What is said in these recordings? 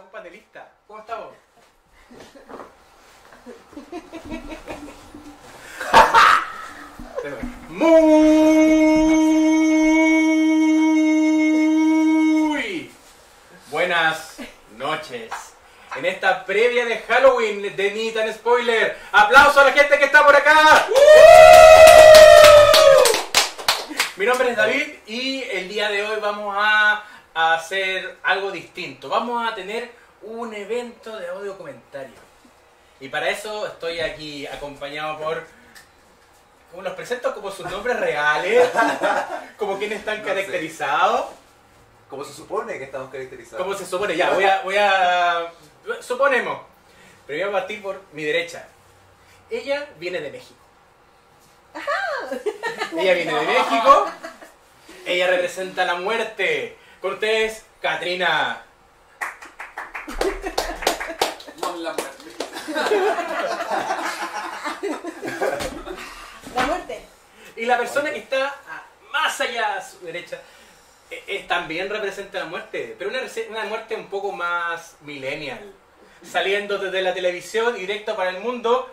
un panelista. ¿Cómo estamos? Muy buenas noches. En esta previa de Halloween de Ni Tan Spoiler, aplauso a la gente que está por acá. Mi nombre es David y el día de hoy vamos a hacer algo distinto. Vamos a tener un evento de audio comentario. Y para eso estoy aquí acompañado por. ¿Cómo los presento? Como sus nombres reales, como quienes están No sé. caracterizados. Como se supone que estamos caracterizados. ¿Cómo se supone? Ya, voy a, voy a. Suponemos. Pero voy a partir por mi derecha. Ella viene de México. Ella viene de México. Ella representa la muerte. Ustedes, Katrina. La muerte. La muerte. Y la persona que está más allá a su derecha eh, eh, también representa la muerte, pero una, muerte un poco más millennial. Saliendo desde la televisión y directo para el mundo,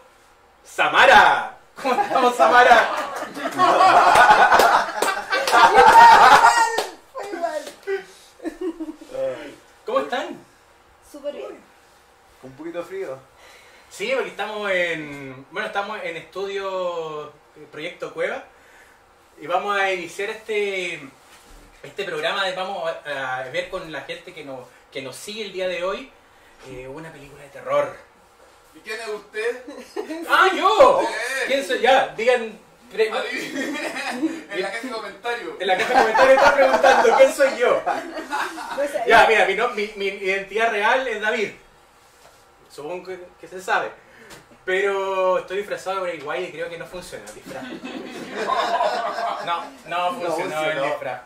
Samara. ¿Cómo estamos, Samara? Fue igual. Ay, ¿Cómo están? Súper bien. con un poquito de frío. Sí, porque estamos en. Bueno, estamos en estudio eh, Proyecto Cueva. Y vamos a iniciar este. Este programa. De, vamos a, a ver con la gente que nos, que nos sigue el día de hoy. eh, una película de terror. ¿Y quién es usted? ¡Ah, yo! Eh. ¿Quién soy? Ya, digan. Adivine. En la caja de comentarios. en la caja de comentarios está preguntando quién soy yo. No sé. Ya, mira, mi, no- mi, mi identidad real es David. Supongo que, que se sabe. Pero estoy disfrazado de Wyatt y creo que no funciona el disfraz. No, no funcionó el funcionó. disfraz.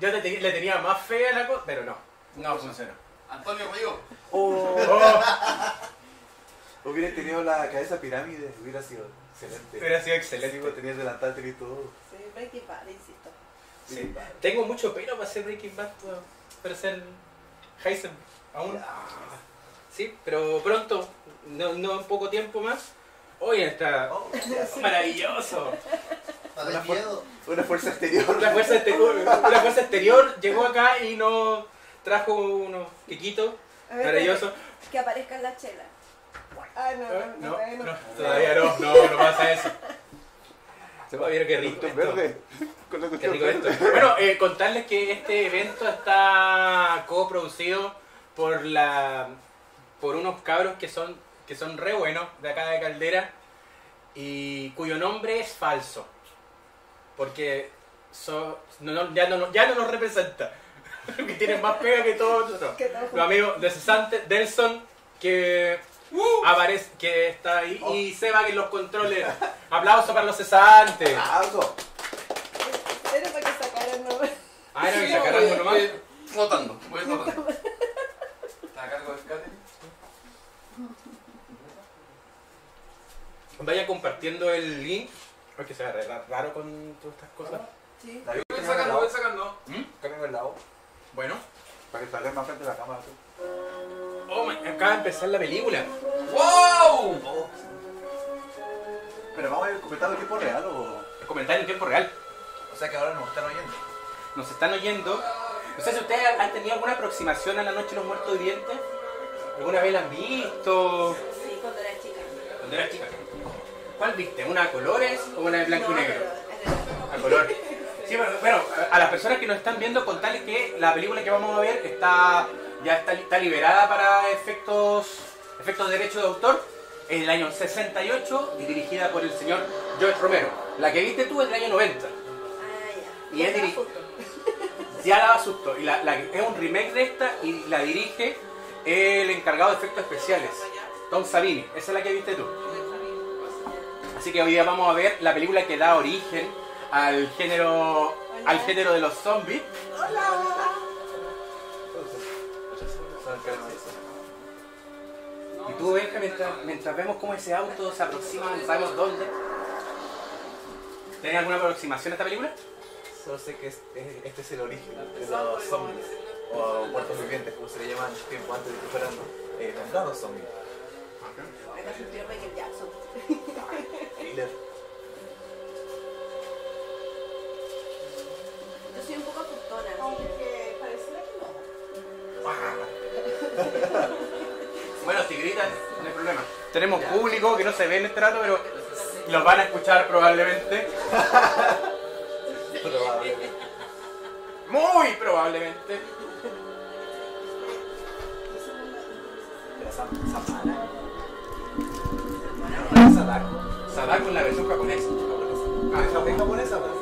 Yo le, te- le tenía más fe a la cosa, pero no, no funcionó. Antonio Río. Oh, Oh, hubiera tenido la cabeza pirámide, hubiera sido excelente. hubiera sido Sí, excelente. pues, tenías delantante y todo. Sí, Breaking Bad, insisto. Sí. Tengo mucho pelo para ser Breaking Bad, para- ser Heisenberg. Aún. Sí, pero pronto, no, no en poco tiempo más. Hoy está Oh, maravilloso. una, fuer- una fuerza exterior. La fuerza, exterior, la fuerza exterior llegó acá y nos trajo unos quiquitos maravillosos. Que aparezca en la no, ¿Eh? no, No, todavía no. no, todavía no, no, no pasa eso. Se va a ver qué rico esto. verde. Con la Qué rico esto. verde. Bueno, eh, contarles que este evento está coproducido por la por unos cabros que son que son re buenos de acá de Caldera y cuyo nombre es falso porque so- no- no- ya, no, ya no nos representa que tienen más pega que todos nosotros los amigos de Cesante Delson que aparece que está ahí y Seba que en los controles aplauso para los cesantes Algo. Era para que sacaran no. Ah, no, y Sí, sacaron voy- uno más. voy rotando. ¿Está a cargo del catering? Vaya compartiendo el link. Porque se ve re- raro con todas estas cosas. Sí. David, Voy sacando, lado. voy sacando. ¿Mm? Cámbiame el lado. Bueno. Para que salga más frente de la cámara. tú. Oh, my- acaba de empezar la película. ¡Wow! Pero vamos a ir comentando en tiempo real o. El comentario en tiempo real. O sea que ahora nos están oyendo. Nos están oyendo. No sé si ustedes han tenido alguna aproximación a la noche de los muertos vivientes. ¿Alguna vez la han visto? Sí, cuando era chica. Cuando era chica. ¿Cuál viste? ¿Una a colores o una de blanco No, y negro? A color. Sí, bueno, bueno, a las personas que nos están viendo, contarles que la película que vamos a ver está ya está, está liberada para efectos, efectos de derecho de autor en el año 68 y dirigida por el señor George Romero. La que viste tú es del año 90. Ah, ya. Y es diri-. Ya daba susto. Y la, la- es un remake de esta y la dirige el encargado de efectos especiales, Tom Savini. Esa es la que viste tú. Así que hoy día vamos a ver la película que da origen al género al género de los zombies. Y tú, Benja, mientras, mientras vemos cómo ese auto se aproxima, no sabemos dónde. ¿Tienes alguna aproximación a esta película? Solo sé que es- es- este es el origen de los zombies. o muertos vivientes, como se le llaman tiempo antes de que fueran eh, nombrados zombies. Acá Michael Jackson. Yo soy un poco asustona, así que... Bueno, si gritan, no hay problema. Tenemos público que no se ve en este rato, pero los van a escuchar probablemente. Probablemente. Muy probablemente. Sadako. Sadako en la versión japonesa. Ah, ¿es japonesa, japonesa? pues.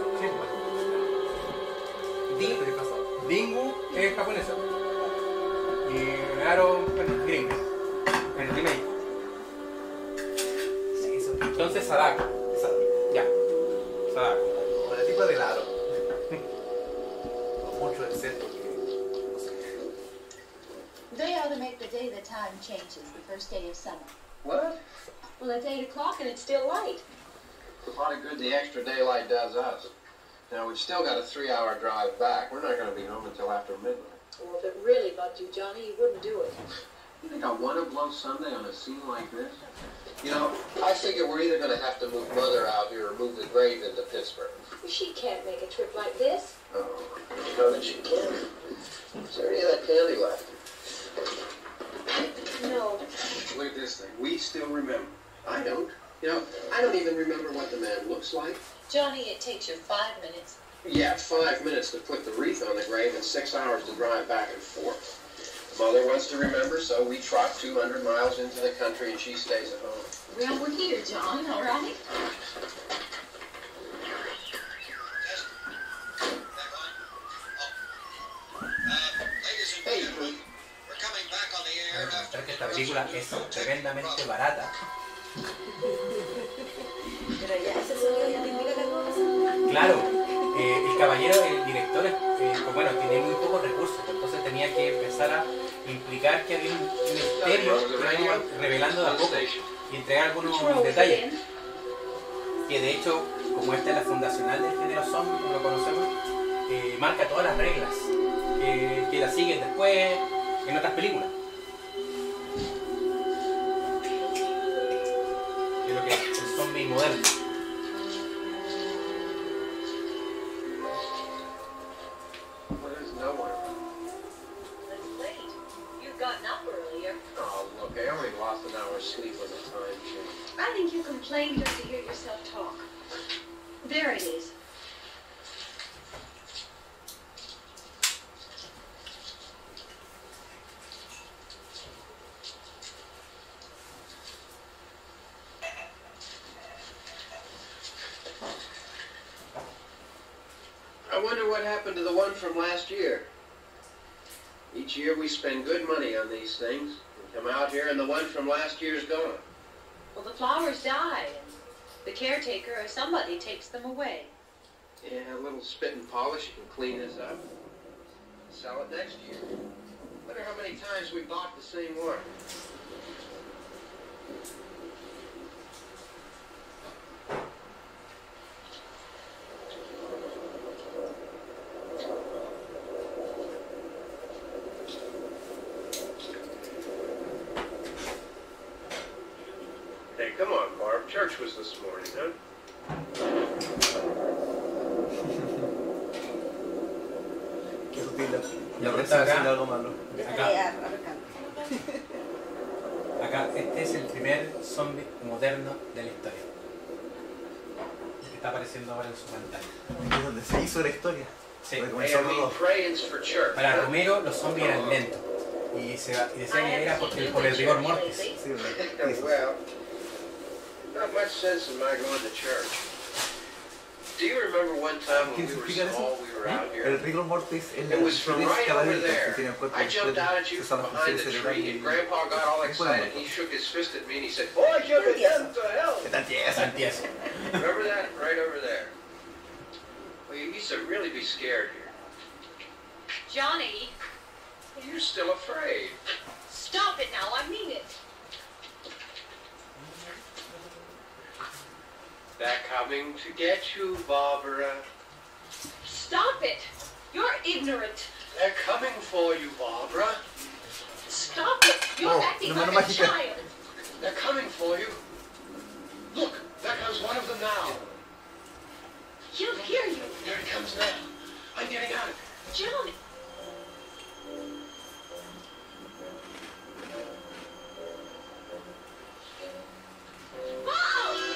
Sí. Pasado. Dingu es japonesa. Y Aro, bueno, gringo. En el remake. Entonces Sadako. Ya. Sadako. O la tipa del aro. Con mucho exceso que. No sé. They ought to make the day the time changes, the first day of summer. What? Well, it's 8 o'clock and it's still light. A lot of good the extra daylight does us. Now, we've still got a three-hour drive back. We're not going to be home until after midnight. Well, if it really bugged you, Johnny, you wouldn't do it. You think I want to blow Sunday on a scene like this? You know, I figure we're either going to have to move Mother out here or move the grave into Pittsburgh. She can't make a trip like this. Oh, you know that she can. Is there any of that candy left? No. Look at this thing. We still remember. I don't. You know, I don't even remember what the man looks like. Johnny, it takes you five minutes. Yeah, five minutes to put the wreath on the grave and six hours to drive back and forth. Mother wants to remember, so we trot 200 miles into the country and she stays at home. Well, we're here, John, all right? Hey, Creo que esta película es tremendamente barata. Pero ya ese sonido ya te indica que algo va a pasar. Claro, eh, el caballero, el director, eh, pues bueno, tenía muy pocos recursos, entonces tenía que empezar a implicar que había un misterio que iba revelando de a poco y entregar algunos detalles. Que de hecho, como esta es la fundacional del género zombie, como lo conocemos, eh, marca todas las reglas que, que la siguen después en otras películas. De lo que es el zombie moderno. Complained just to hear yourself talk. There it is. I wonder what happened to the one from last year. Each year we spend good money on these things. We come out here and the one from last year's gone. Well, the flowers die, and the caretaker or somebody takes them away. Yeah, a little spit and polish can clean this up. Sell it next year. Wonder how many times we bought the same one. Hey, come on, Barb. Church was this morning, huh? Qué sutil. Ya, Ya pero parece acá- haciendo algo malo. Déjale a arrancando. Acá, este es el primer zombie moderno de la historia. El que está apareciendo ahora en su pantalla. Es donde se hizo la historia. Sí. Donde Hey, comenzó I mean, todo. prayings for church. Para huh? Romero los zombies eran lentos. Y, se, y decía que era porque, por el rigor mortis. Sí, Yeah, sí, sí. well, not much sense in my going to church. Do you remember one time when ¿Qué we were significa eso? small, we were out ¿Eh? El here? rigor mortis es la It was from right over que there. tiene cuerpo I jumped out at you from behind the tree, and Grandpa got all excited. He shook his fist at me and he said, "Boy, you Qué get them to hell." ¿Qué tal tiesa? Santiago. Remember that? Right over there. Well, you used to really be scared here. Johnny, You're still afraid. stop it now. I mean it. They're coming to get you, Barbara. Stop it. You're ignorant. They're coming for you, Barbara. Stop it! You're Oh, acting la like a child. They're coming for you. Look, there comes one of them now. He'll hear you. Here it comes now. I'm getting out. Johnny. Mom!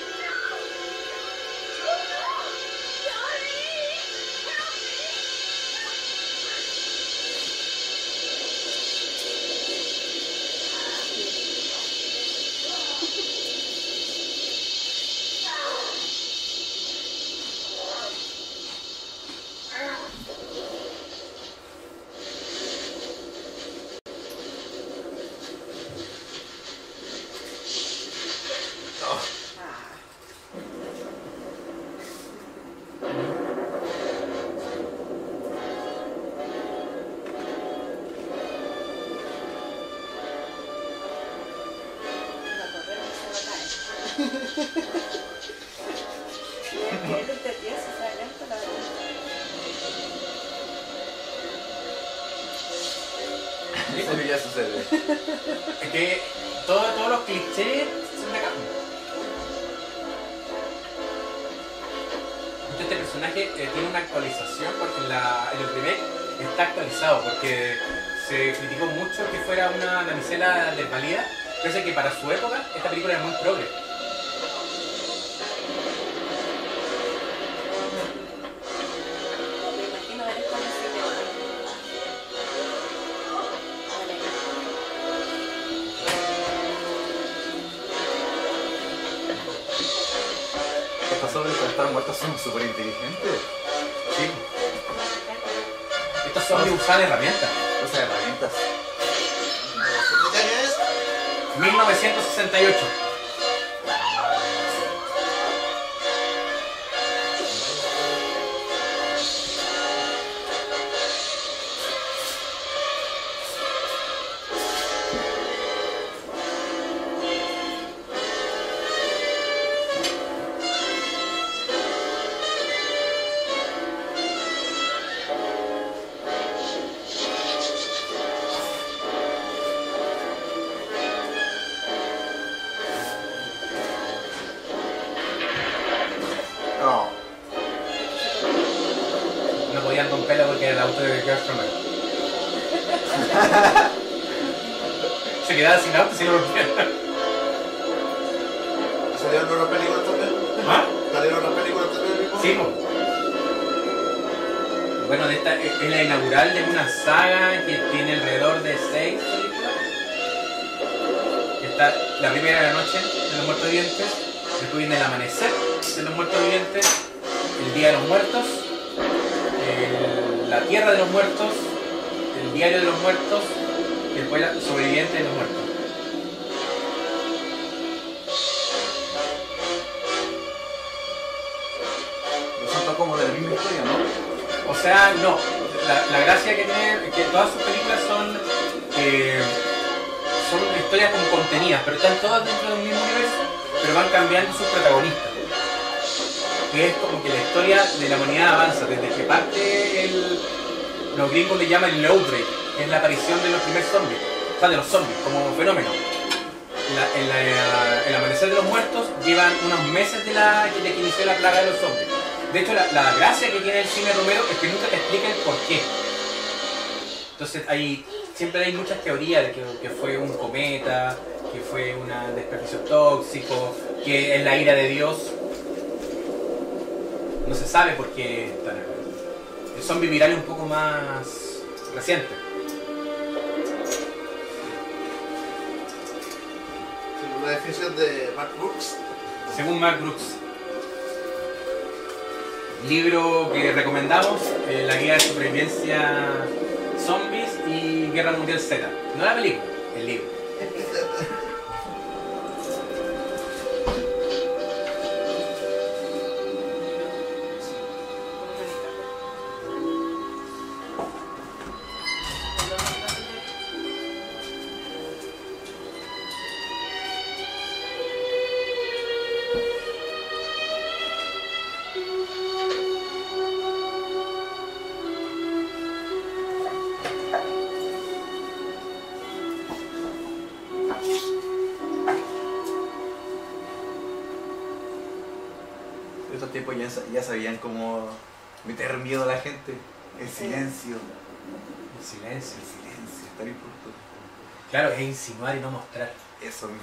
De Romero. Se quedaba sin auto si no rompían. ¿Salieron otras películas también? ¿Ah? ¿Salieron otras películas también? Sí. Bueno, de esta es es la inaugural de una saga que tiene alrededor de seis películas. Está la primera de la noche de los muertos vivientes, después viene el amanecer de los muertos vivientes, el día de los muertos, tierra de los muertos, el diario de los muertos y después la sobreviviente de los muertos. Son todos como de la misma historia, ¿no? O sea, no. La, la gracia que tiene es que todas sus películas son eh, son historias como contenidas, pero están todas dentro del mismo universo, pero van cambiando sus protagonistas. Que es como que la historia de la humanidad avanza, desde que parte el. Los gringos le llaman el outbreak, que es la aparición de los primeros zombies, o sea, de los zombies como fenómeno. En la- el amanecer de los muertos llevan unos meses de, la, de que inició la plaga de los zombies. De hecho, la, la gracia que tiene el cine Romero es que nunca te explica el por qué. Entonces, hay, siempre hay muchas teorías de que, que fue un cometa, que fue un desperdicio tóxico, que es la ira de Dios. No se sabe por qué está. Zombie viral es un poco más reciente. Según la definición de Mark Brooks, Según Mark Brooks. Libro que recomendamos, eh, La Guía de Supervivencia Zombies y Guerra Mundial Z. No la película, el libro. ya sabían cómo meter miedo a la gente. El silencio. El silencio. El silencio, es tan importante. Claro, es insinuar y no mostrar. Eso mismo.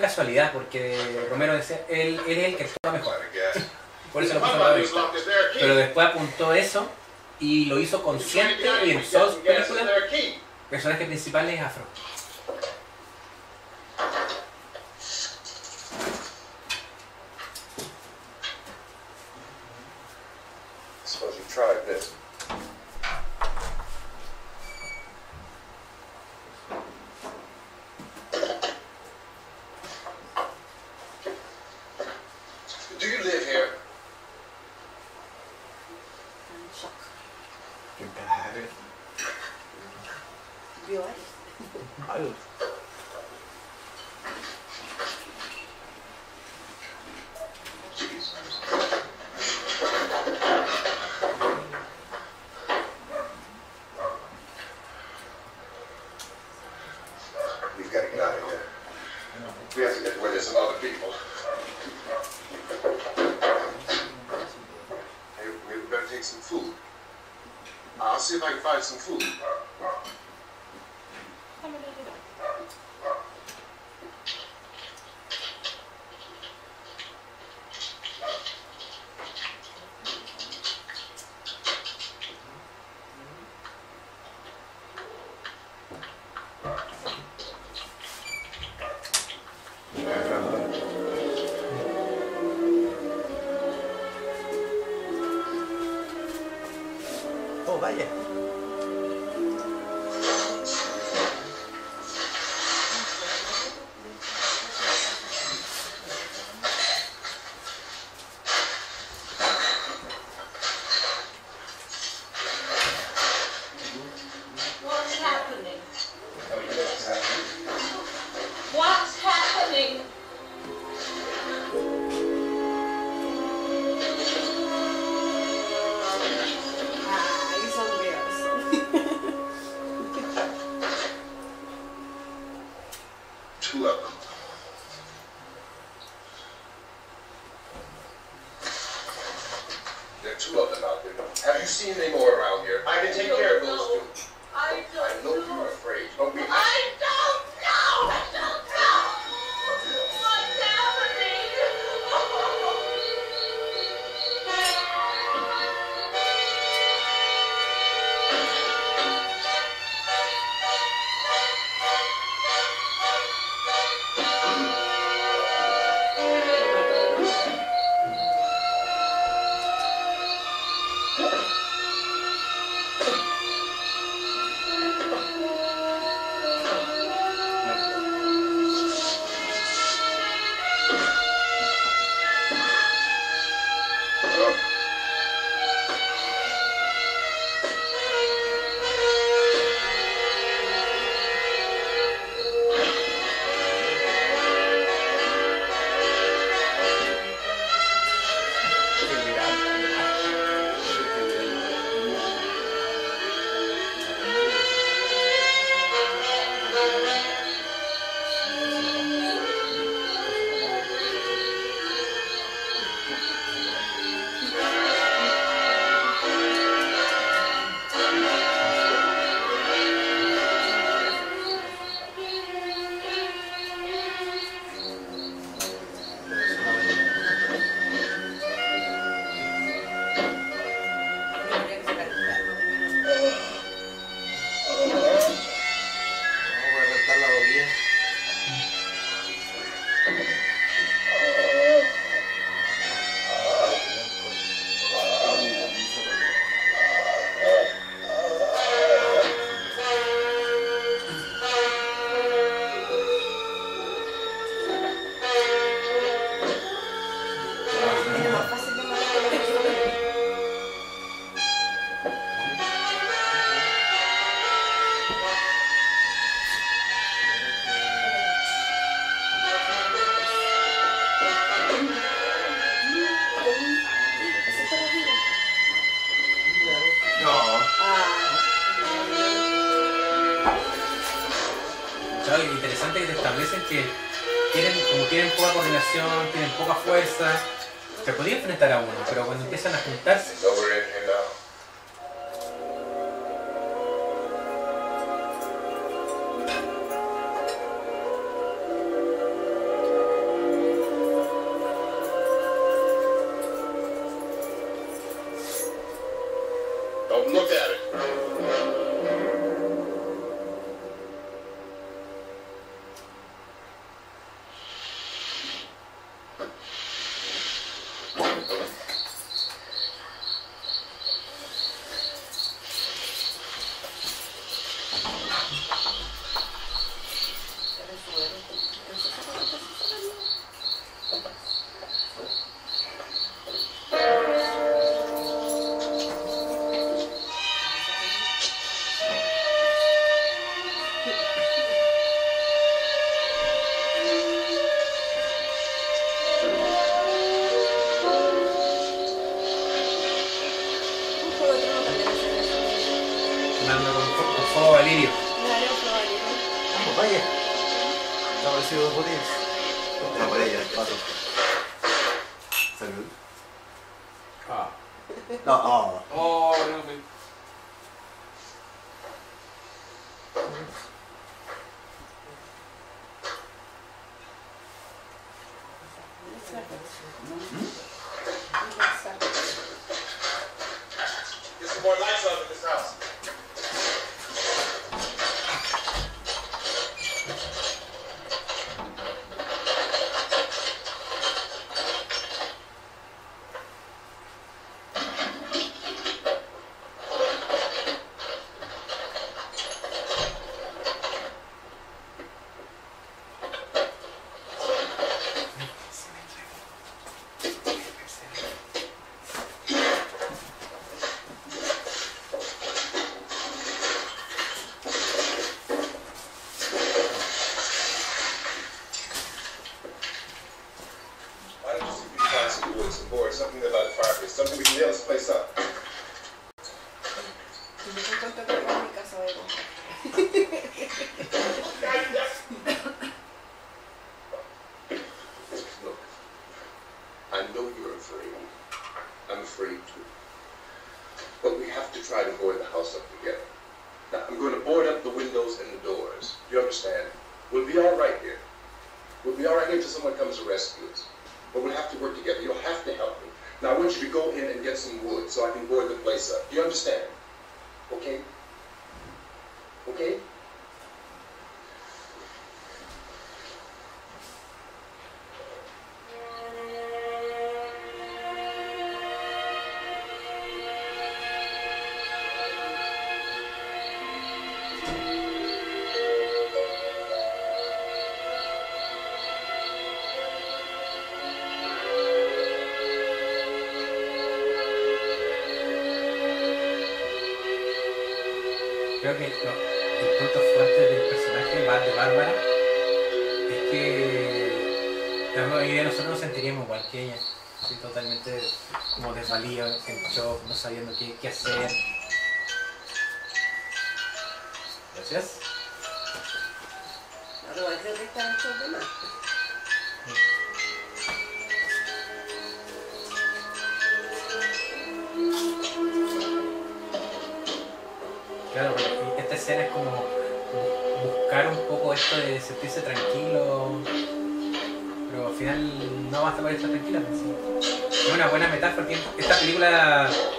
casualidad, porque Romero decía, él, es el que actúa mejor. Por eso lo la. Pero después apuntó eso y lo hizo consciente y en sus películas, personaje principal es afro. buy some food. Try to board the house up together. Now, I'm going to board up the windows and the doors. You understand? We'll be all right here. We'll be all right here until someone comes to rescue us. But we'll have to work together. You'll have to help me. Now, I want you to go in and get some wood so I can board the place up. Do you understand? Okay? Okay?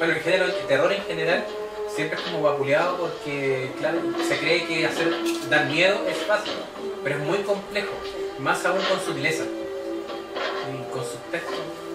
Bueno, el género de terror en general siempre es como vapuleado porque, claro, se cree que hacer dar miedo es fácil, pero es muy complejo, más aún con sutileza y con subtexto.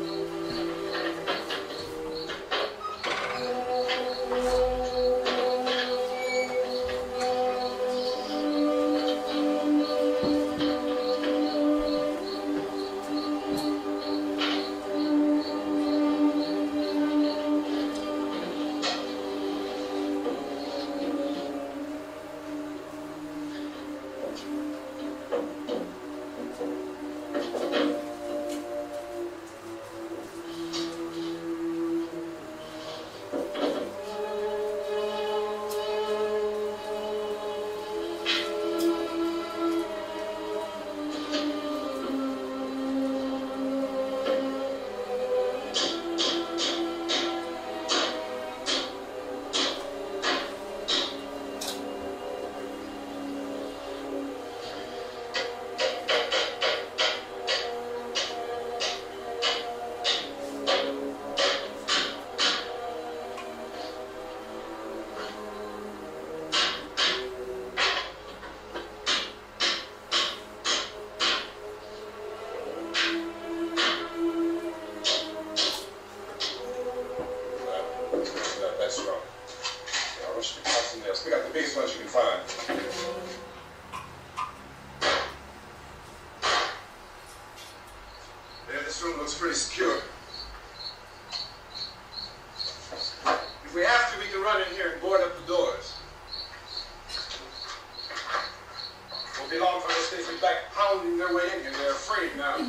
Won't be long for those things back pounding their way in here. They're afraid now.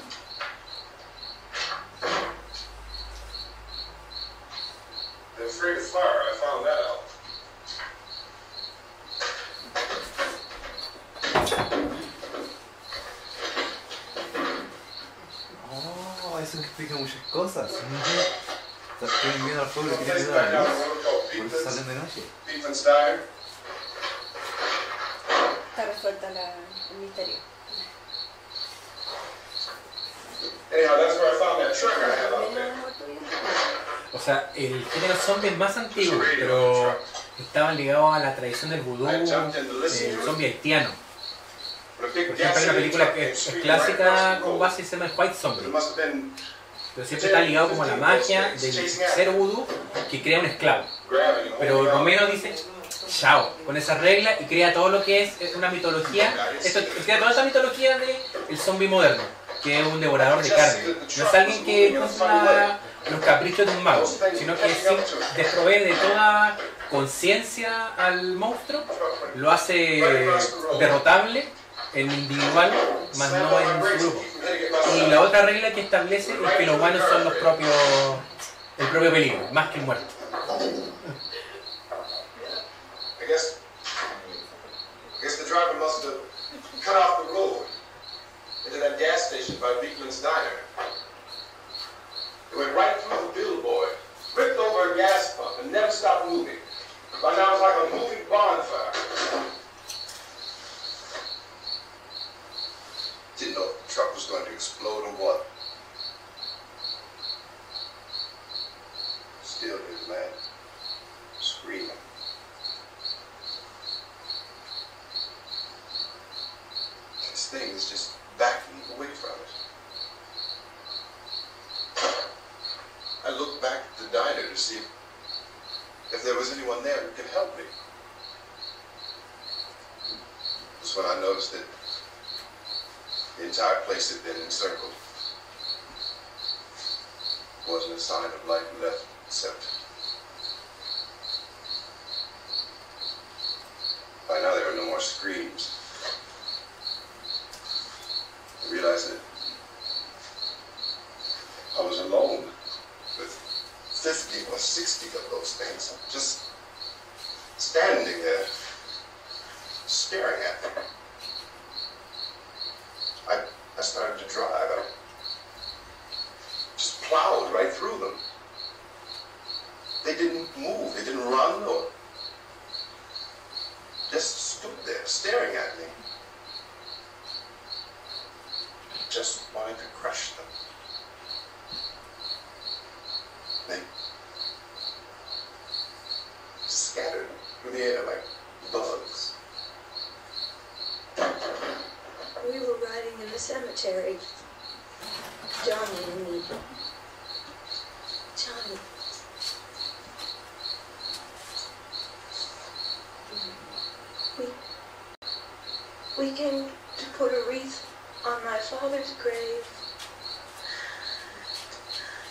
They're afraid of fire. I found that out. Oh, eso explica muchas cosas. Tienen miedo al fuego Place tienen miedo a back la out luz. where we go. Por eso salen de noche. resuelta la, el misterio. O sea, el género zombie es más antiguo, pero estaban ligados a la tradición del vudú, eh, el zombie haitiano. Por ejemplo, hay una película que es, clásica con base se llama White Zombie. Pero siempre está ligado como a la magia del hechicero vudú que crea un esclavo. Pero Romero dice, chao, con esa regla y crea todo lo que es una mitología, esto, crea toda esa mitología de el zombie moderno, que es un devorador de carne. No es alguien que controla los caprichos de un mago, sino que desprovee de toda conciencia al monstruo, lo hace derrotable en individual, más no en grupo. Y la otra regla que establece es que los humanos son los propios, el propio peligro, más que el muerto. I guess, I guess the driver must have cut off the road into that gas station by Beekman's Diner. It went right through the billboard, ripped over a gas pump, and never stopped moving. By now it's like a moving bonfire. Didn't know the truck was going to explode or what. Still his man. Screaming. This thing is just backing away from it. I looked back at the diner to see if there was anyone there who could help me. That's when I noticed that the entire place had been encircled. There Wasn't a sign of life left except by now there were no more screams. I realized that I was alone with 50 or 60 of those things just standing there staring at me. I, I started to drive. I just plowed right through them. They didn't move. They didn't run or just stood there staring at me. Just wanted to crush them. They scattered through the air like bugs. We were riding in the cemetery. Johnny and me. Johnny. We, we came to put a wreath father's grave.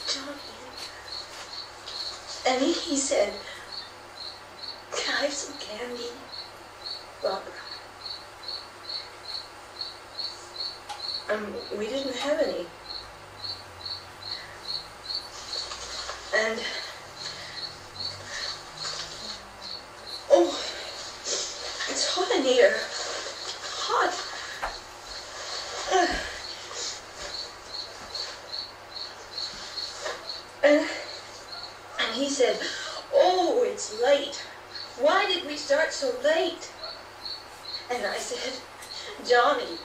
Johnny. And he, said, Can I have some candy? Barbara. Um, we didn't have any. And oh, it's hot in here. Hot. Ugh. And, and he said, "Oh, it's late. Why did we start so late?" And I said, "Johnny,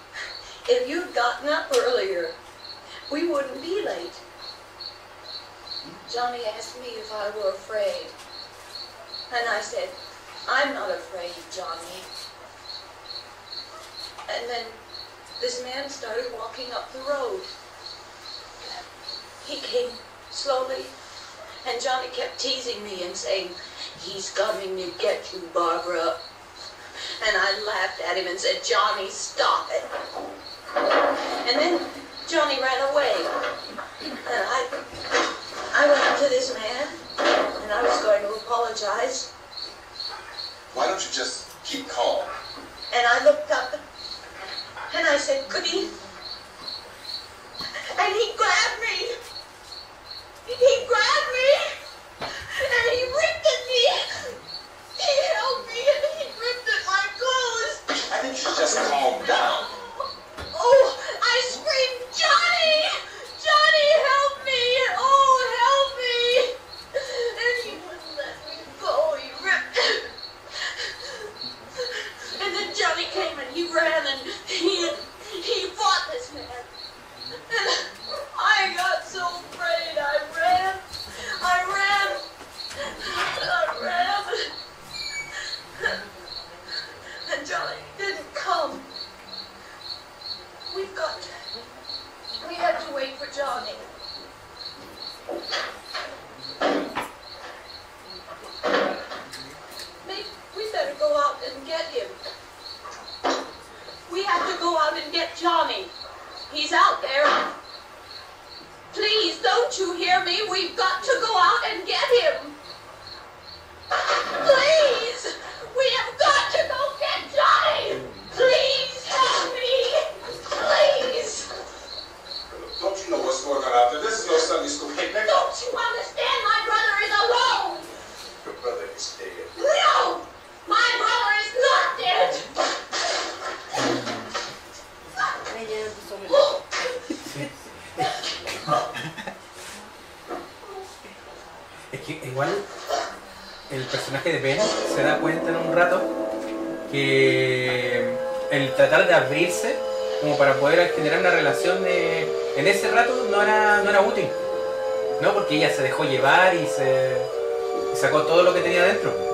if you'd gotten up earlier, we wouldn't be late." Johnny asked me if I were afraid. And I said, I'm not afraid, Johnny. And then this man started walking up the road. He came slowly, and Johnny kept teasing me and saying, He's coming to get you, Barbara. And I laughed at him and said, Johnny, stop it. And then Johnny ran away. And I I went up to this man, and I was going to apologize, Why don't you just keep calm? and I looked up, and I said, could he? And he grabbed me. He grabbed me, just calm down. Oh, I screamed, Johnny! Johnny, help me! Oh, help me! And he wouldn't let me go. He ripped. And then Johnny came and he ran and he he fought this man. And I got so afraid. I ran. I ran. I ran. And Johnny didn't come. We've got. We had to wait for Johnny. Maybe we better go out and get him. We have to go out and get Johnny. He's out there. Please, don't you hear me? We've got to go out and get him. Please! We have got to go get Johnny! Please help me! Know what's going on out there? This is no Sunday school picnic. Don't you understand? My brother is alone! Your brother is dead. No! My brother is not dead! Es que igual el personaje de Ben se da cuenta en un rato que el tratar de abrirse como para poder generar una relación de, en ese rato no era, no era útil. ¿No? Porque ella se dejó llevar y se sacó todo lo que tenía dentro.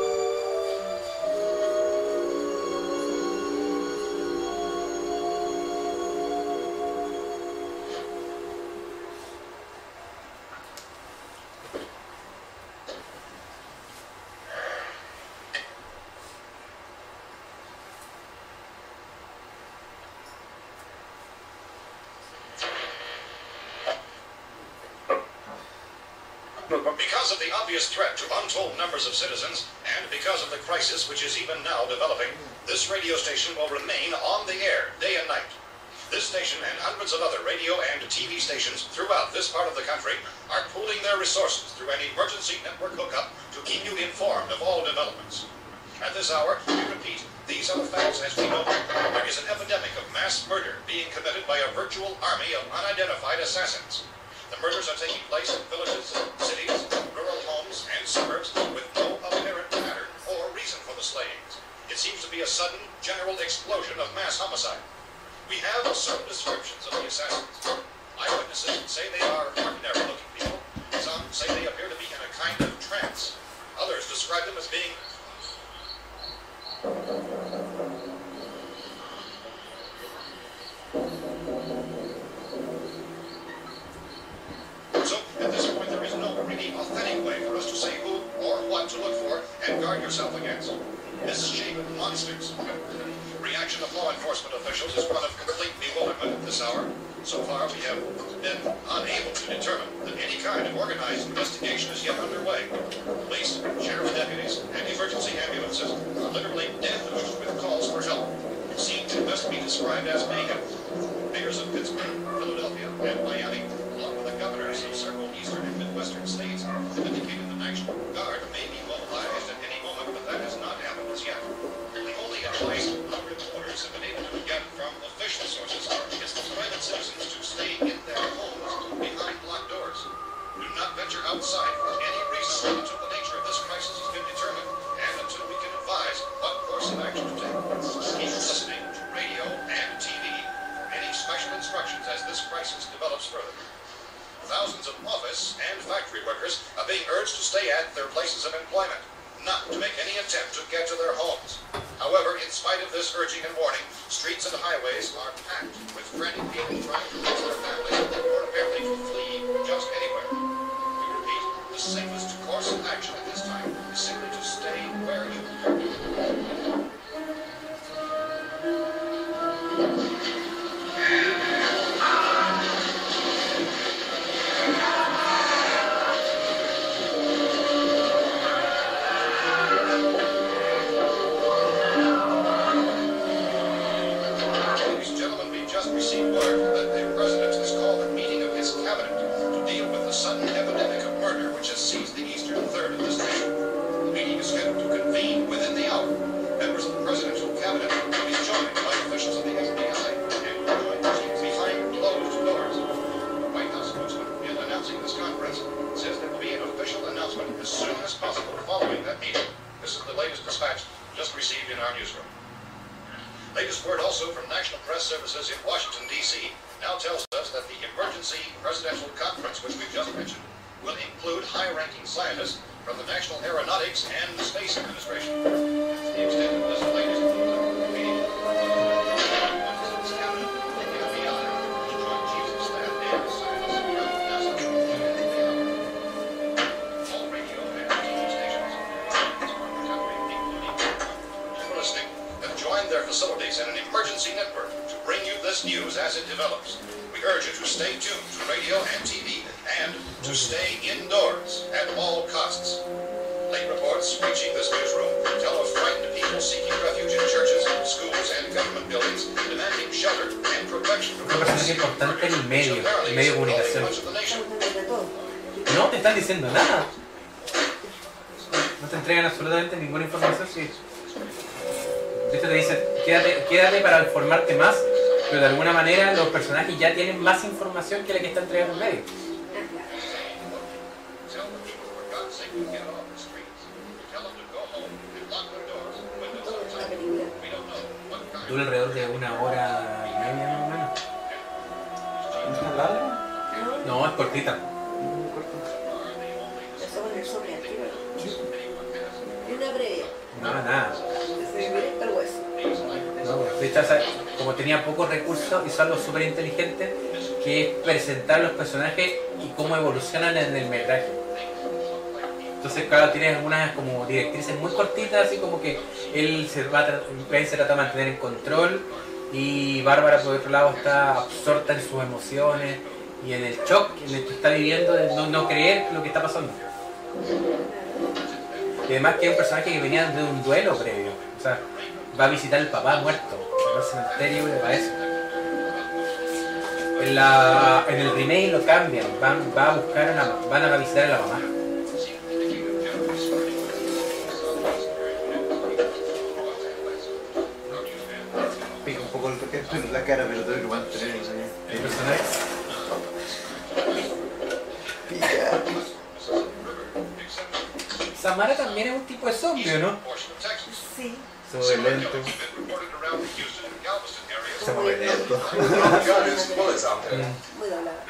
This radio station will remain on the air day and night. This station and hundreds of other radio and TV stations throughout this part of the country are pooling their resources through an emergency network hookup to keep you informed of all developments. At this hour, we repeat, these are the facts as we know them. There is an epidemic of mass murder being committed by a virtual army of unidentified assassins. The murders are taking place in villages, sudden, general explosion of mass homicide. We have some descriptions of the assassins. Eyewitnesses say they are ordinary-looking people. Some say they appear to be in a kind of trance. Others describe them as being Reaction of law enforcement officials is one of complete bewilderment at this hour. So far, we have been unable to determine that any kind of organized investigation is yet underway. Police, sheriff's deputies, and emergency ambulances are literally deluged with calls for help. It seems to best be described as mayhem. Mayors of Pittsburgh, Philadelphia, and Miami, along with the governors of several eastern and midwestern states, have indicated the National Guard may be mobilized at any moment, but that has not happened as yet. Citizens to stay in their homes behind locked doors. Do not venture outside for any reason until the nature of this crisis has been determined and until we can advise what course of action to take. Keep listening to radio and TV for any special instructions as this crisis develops further. Thousands of office and factory workers are being urged to stay at their places of employment, not to make any attempt to get to their homes. However, in spite of this urging and warning, streets and highways are packed with frantic people trying to diciendo nada. No te entregan absolutamente ninguna información. Si... Esto te dice, quédate, quédate para informarte más, pero de alguna manera los personajes ya tienen más información que la que está entregando el medio. Presentar los personajes y cómo evolucionan en el metraje. Entonces, claro, tiene algunas como directrices muy cortitas, así como que él se, va a se trata de mantener en control y Bárbara, por otro lado, está absorta en sus emociones y en el shock en el que está viviendo de no, creer lo que está pasando. Y además que es un personaje que venía de un duelo previo. O sea, va a visitar al papá muerto. Va al cementerio y para eso. En, la, en el remake lo cambian. Van, va a buscar a la- van a visitar a la mamá. Pica un poco el toque en la cara, pero tengo que mantener el El personaje. Pica. Samara también es un tipo de zombie, ¿o ¿no? Sí. Sobre lento. Se mueve lento. Muy doblada.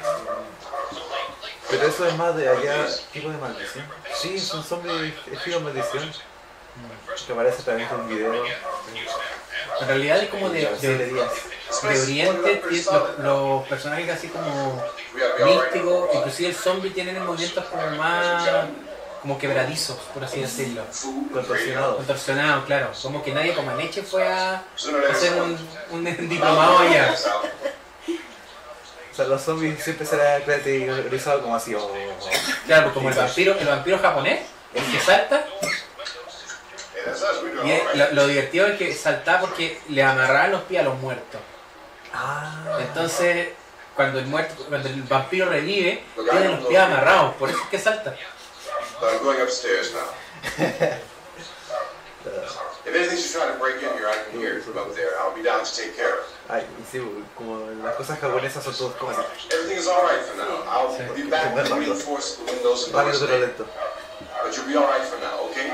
Pero eso es más de allá, tipo de maldición. Sí, son zombies estilo maldición. Que aparece través de un video. En realidad es como de, de, de Oriente, los, los personajes así como místicos, inclusive el zombie tienen movimientos como más como quebradizos, por así decirlo. Food, Contorsionado. Contorsionados, claro. Como que nadie como Aneche fue a hacer un, un diplomado allá. O sea, los zombies siempre se han caracterizado como así. oh, Claro, pues como el vampiro, el vampiro japonés, el que salta, y lo, lo divertido es que saltaba porque le amarraban los pies a los muertos. Ah. Entonces, cuando el muerto, cuando el vampiro revive, tiene los pies amarrados, por eso es que salta. But I'm going upstairs now. If anything should try to break in here, I can hear it from up there. I'll be down to take care of it. Ay, sí, como las cosas japonesas son todos como así. Everything is all right for now. I'll Sí. be back to reinforce the windows and doors later. But you'll be all right for now, okay?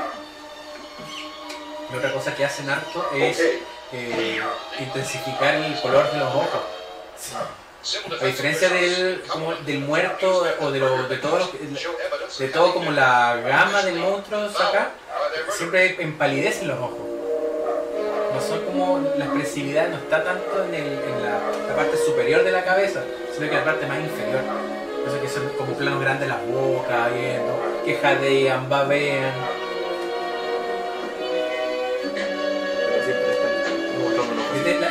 Y otra cosa que hacen harto es Okay. eh, intensificar el color de los ojos. A diferencia del, como del muerto o de, lo, de todo lo que- de todo como la gama de monstruos acá, siempre empalidecen los ojos. No son como la expresividad no está tanto en, el- en la, la parte superior de la cabeza, sino que en la parte más inferior. Eso que son como planos grandes las bocas, viendo, que jadean, babean.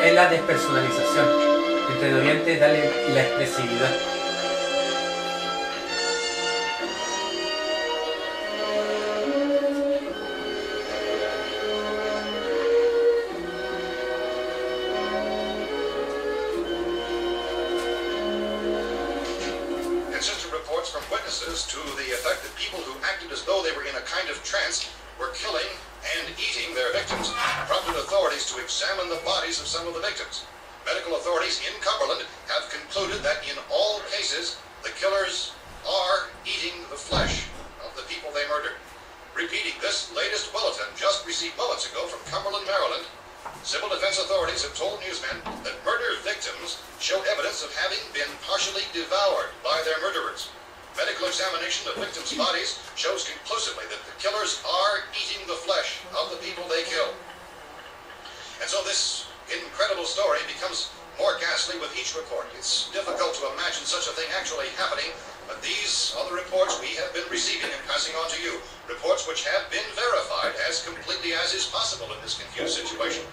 Es la despersonalización predominante es darle la expresividad. In Cumberland verified as completely as is possible in this confused situation.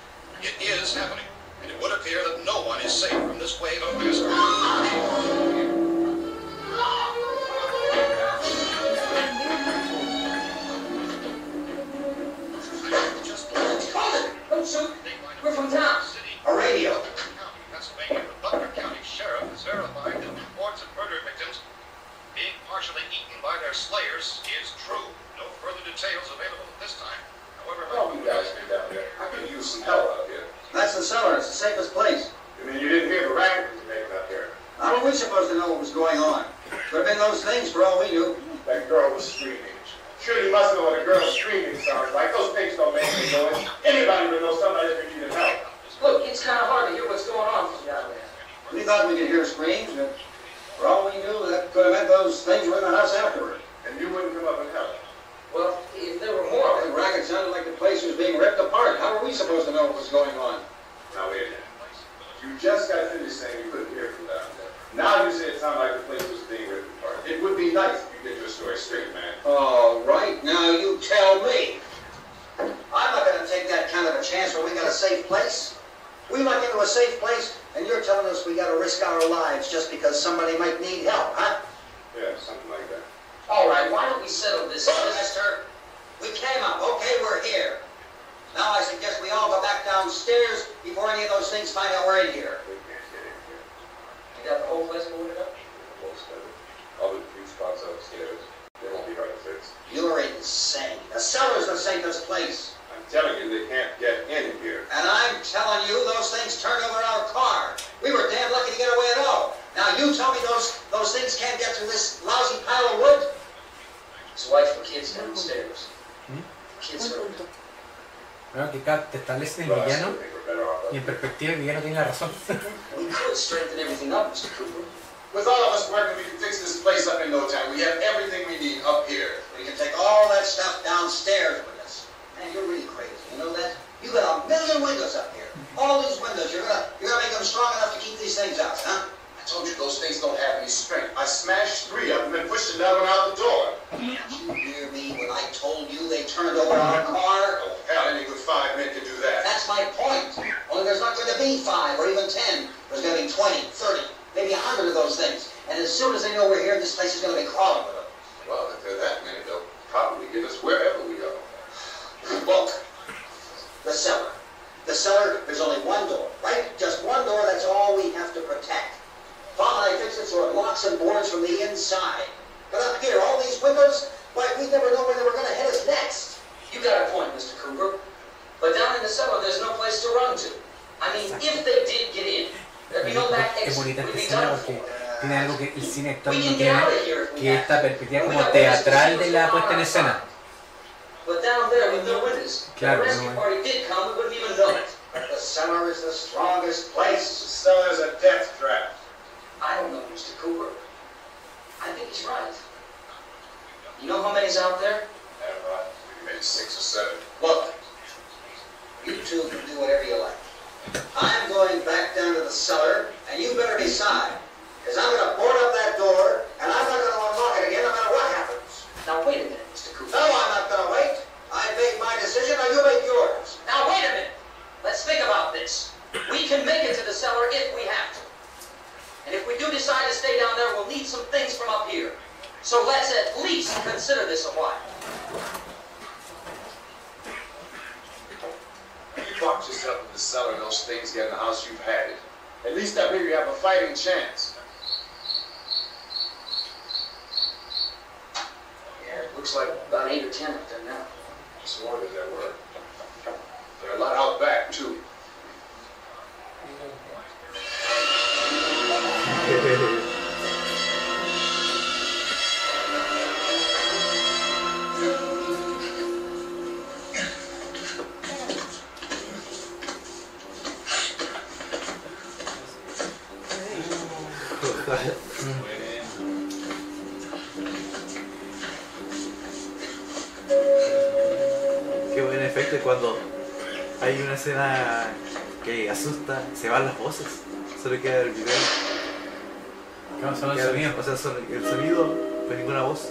It is happening, and it would appear that no one is safe from this wave of massacre. Just Don't shoot. We're from town. A radio. Pennsylvania, the Butler County Sheriff has verified that reports of murder victims being partially eaten by their slayers is further details available at this time. However, Oh, you guys get down here. I could use some help out here. That's the cellar. It's the safest place. You mean you didn't hear the racket was made out here? How were we supposed to know what was going on? Could have been those things for all we knew. That girl was screaming. Sure, you must know what a girl screaming sounds like. Those things don't make any noise. Anybody would know somebody if they needed help. Look, it's kind of hard to hear what's going on from down there. We thought we could hear screams, but for all we knew, that could have meant those things were in the house afterward. And you wouldn't come up and help. Well, if there were more, The racket sounded like the place was being ripped apart. How are we supposed to know what was going on? Now wait a minute. You just got finished saying you couldn't hear from down there. Now you say it sounded like the place was being ripped apart. It would be nice if you get your story straight, man. All right, now you tell me. I'm not gonna take that kind of a chance when we got a safe place. We luck into a safe place, and you're telling us we gotta risk our lives just because somebody might need help, huh? Yeah, something like that. All right, why don't we settle this? Look, mister, we came up, okay, we're here. Now I suggest we all go back downstairs before any of those things find out we're in here. We can't get in here. You got the whole place boarded up? Most of it. The few spots upstairs. They won't be hard to fix. You're insane. The cellar's the safest place. I'm telling you, they can't get in here. And I'm telling you, those things turned over our car. We were damn lucky to get away at all. Now you tell me those those things can't get through this lousy pile of wood? His wife and kids downstairs. Hmm? Kids are... punto. Bueno, que acá te establecen el Well, I villano still think we're better y en perspectiva el villano tiene la razón. We could strengthen everything up, Mr. Cooper. With all of us working, we can fix this place up in no time. We have everything we need up here. We can take all that stuff downstairs with us. Man, you're really crazy. You know that? You got a million windows up here. All these windows, you're gonna you're gonna make them strong enough to keep these things out, huh? I told you those things don't have any strength. I smashed three of them and pushed another one out the door. Did you hear me when I told you they turned over our car? Oh, hell, any good five men could do that. That's my point. Only there's not going to be five or even ten. There's going to be 20, 30, maybe a hundred of those things. And as soon as they know we're here, this place is going to be crawling with them. Well, if they're that many, they'll probably get us wherever we go. Look, the cellar. The cellar, there's only one door, right? Just one door, that's all we have to protect. Tom and I it so it locks and boards from the inside. But up here, all these windows, why, we never know where they were going to hit us next. You got a point, Mr. Cooper. But down in the cellar, there's no place to run to. I mean, if they did get in, there'd be no back exit. We'd be done for. tiene algo que el cine actual We no can tiene, out of here if we que have esta perspectiva We como got to see teatral de la puesta en escena. But down there with no windows, Claro, the rescue no hay. party did come, we wouldn't even know it. The cellar is the strongest The place. cellar's a death trap. I don't know, Mr. Cooper. I think he's right. You know how many's out there? Have, uh, maybe six or seven. Look, you two can do whatever you like. I'm going back down to the cellar, and you better decide. Because I'm going to board up that door, and I'm not going to unlock it again no matter what happens. Now wait a minute, Mr. Cooper. No, I'm not going to wait. I made my decision, now you make yours. Now wait a minute. Let's think about this. We can make it to the cellar if we have to. And if we do decide to stay down there, we'll need some things from up here. So let's at least consider this a while. You locked yourself in the cellar and those things get in the house, you've had it. At least up here you have a fighting chance. Yeah, it looks like about eight or ten up there now. It's more than there were. There are a lot out back, too. Cuando hay una escena que asusta, se van las voces. Solo queda el video. Solo el sonido. O sea, son- el sonido, pues ninguna voz.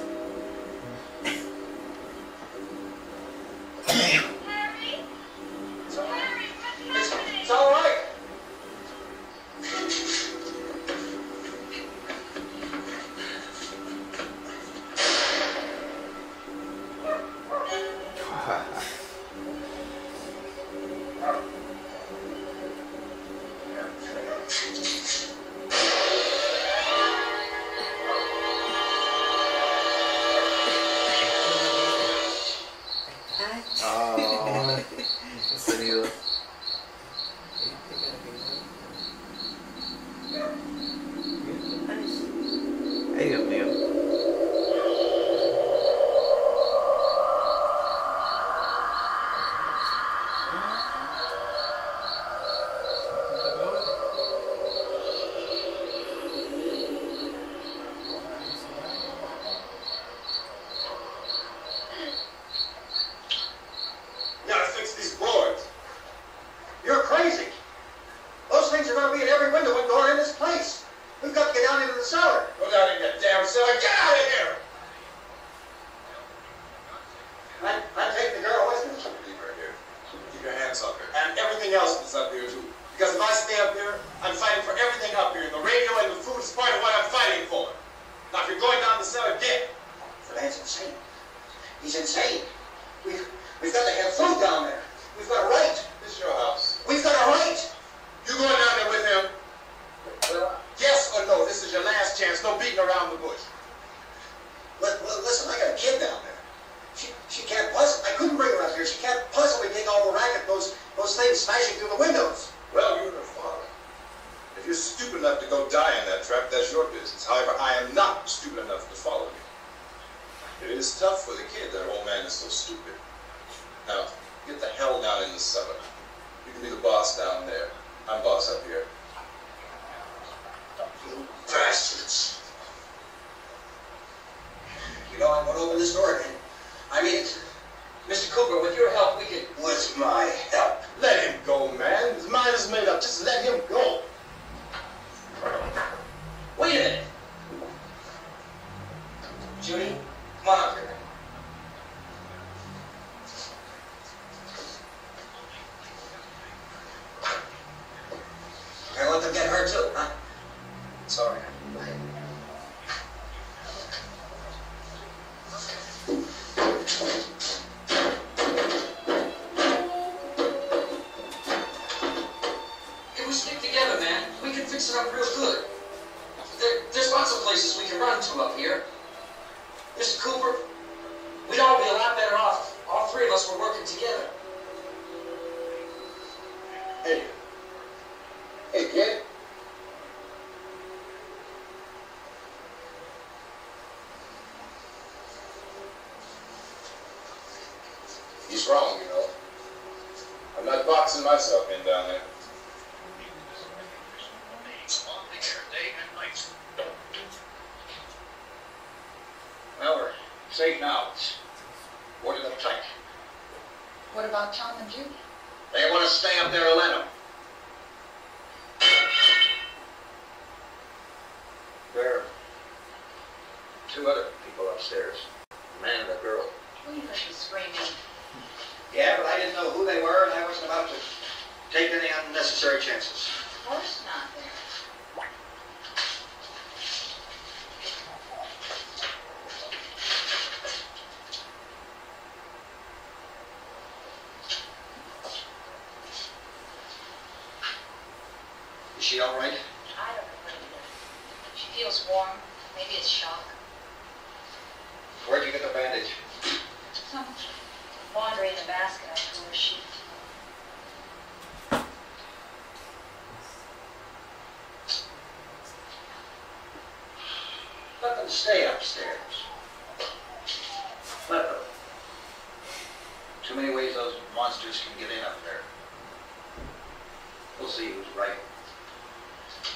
She all right? I don't know what it is. She feels warm. Maybe it's shock. Where'd you get the bandage? Some laundry in the basket I threw her sheet. Let them stay upstairs. Let them. Too many ways those monsters can get in up there. We'll see who's right.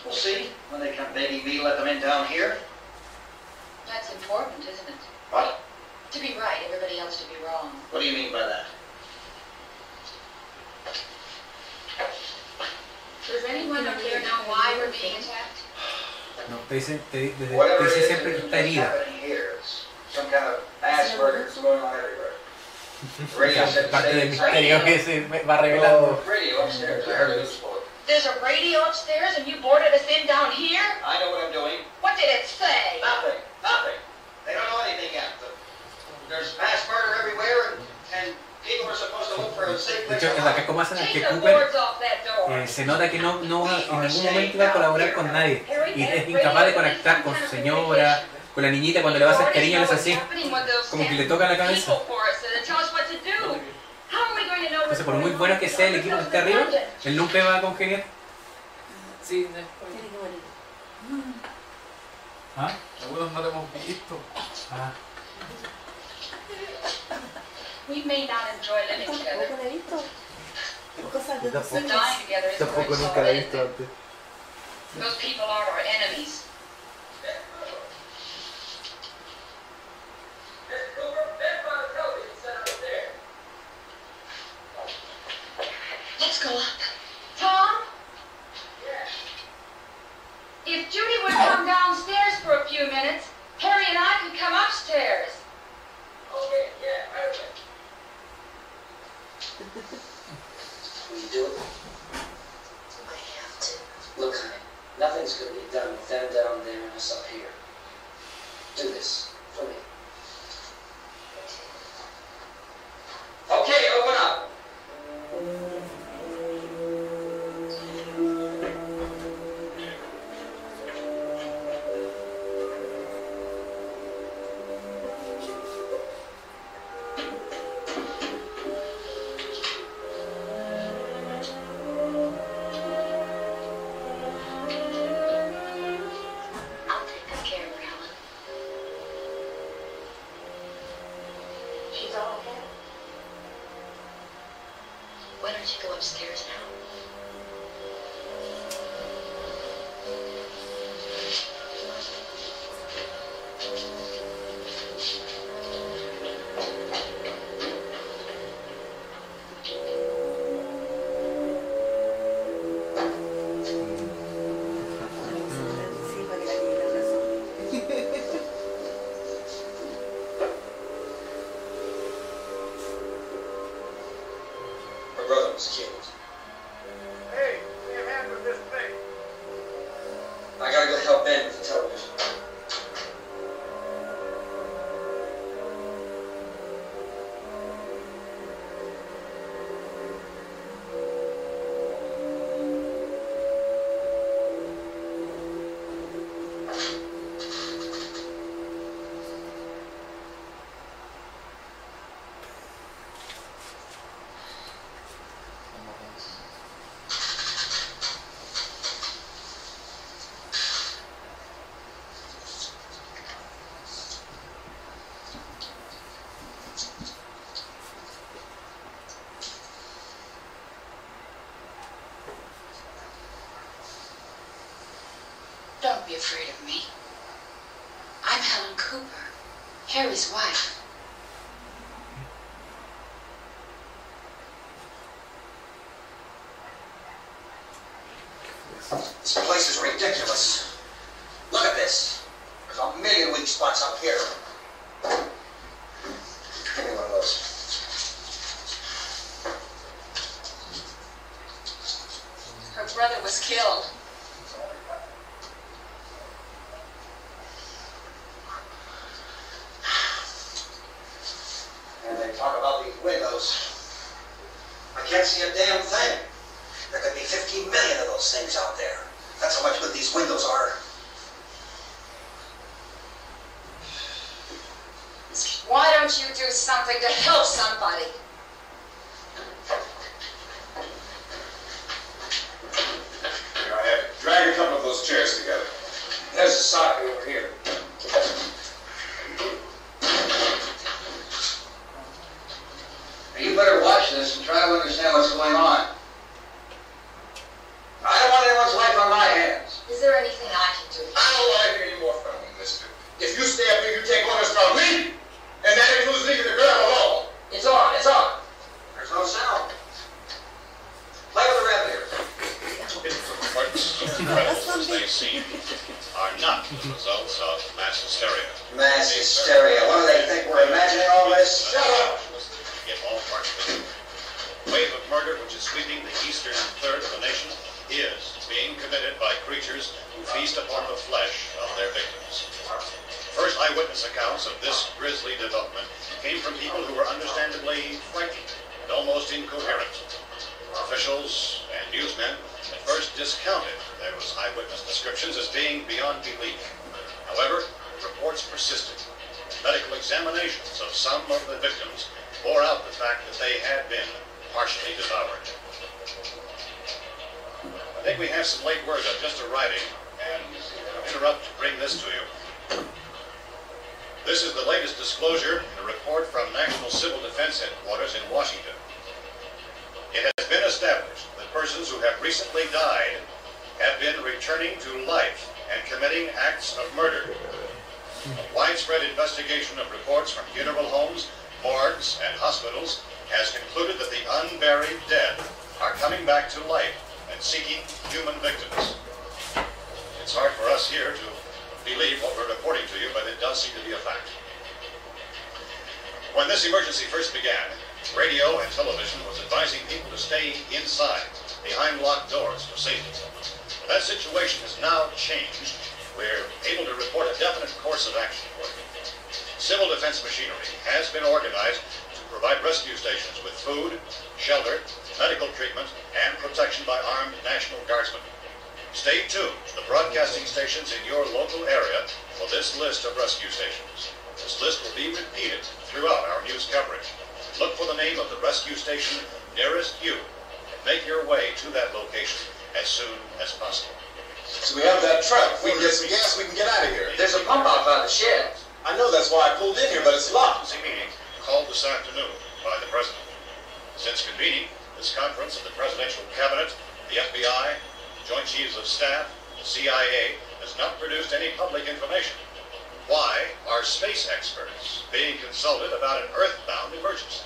We'll see. When they come begging me let them in down here. That's important, isn't it? What? To be right, everybody else to be wrong. What do you mean by that? Does anyone up here know why we're being attacked? No, te dice, te, te- Whatever te it dice is siempre que está that's herida. happening here, it's some kind of mass murder that's going on everywhere. The radio said the Parte del same misterio thing. que se va revelando. Oh, radio upstairs. I heard it this morning. There's a radio upstairs and you boarded us in down here? I know what I'm doing. What did it say? Nothing. Nothing. They don't know anything yet. The- There's mass murder everywhere, and, and people are supposed to look for a safe De place hecho, como hacen que Cooper that door. eh, se nota que no, no en ningún momento va a colaborar con nadie. Y es incapaz de conectar con su señora, con la niñita cuando le va a hacer cariño, él es así. Como que le toca la cabeza. Entonces, por muy bueno que sea el equipo que esté arriba, él nunca va a congeniar. Sí. ¿Ah? algunos no lo hemos visto. Ah. We may not enjoy living together. Tampoco he visto. Cosas de tampoco. nunca he visto antes. Those people are our enemies. Let's go up. Tom? Yes. If Judy would come downstairs for a few minutes, Harry and I could come upstairs. Okay, yeah, perfect. Will you do it? I have to. Look, honey, nothing's going to be done with them down there and us up here. Do this for me. Okay, open up. afraid of me. I'm Helen Cooper, Harry's wife. A widespread investigation of reports from funeral homes, morgues, and hospitals has concluded that the unburied dead are coming back to life and seeking human victims. It's hard for us here to believe what we're reporting to you, but it does seem to be a fact. When this emergency first began, radio and television was advising people to stay inside, behind locked doors for safety. That situation has now changed we're able to report a definite course of action. Civil defense machinery has been organized to provide rescue stations with food, shelter, medical treatment, and protection by armed National Guardsmen. Stay tuned to the broadcasting stations in your local area for this list of rescue stations. This list will be repeated throughout our news coverage. Look for the name of the rescue station nearest you and make your way to that location as soon as possible. So we have that truck. We can get some gas, we can get out of here. There's a pump out by the shed. I know that's why I pulled in here, but it's locked. Emergency meeting called this afternoon by the President. Since convening this conference of the Presidential Cabinet, the FBI, Joint Chiefs of Staff, the CIA has not produced any public information. Why are space experts being consulted about an Earthbound emergency?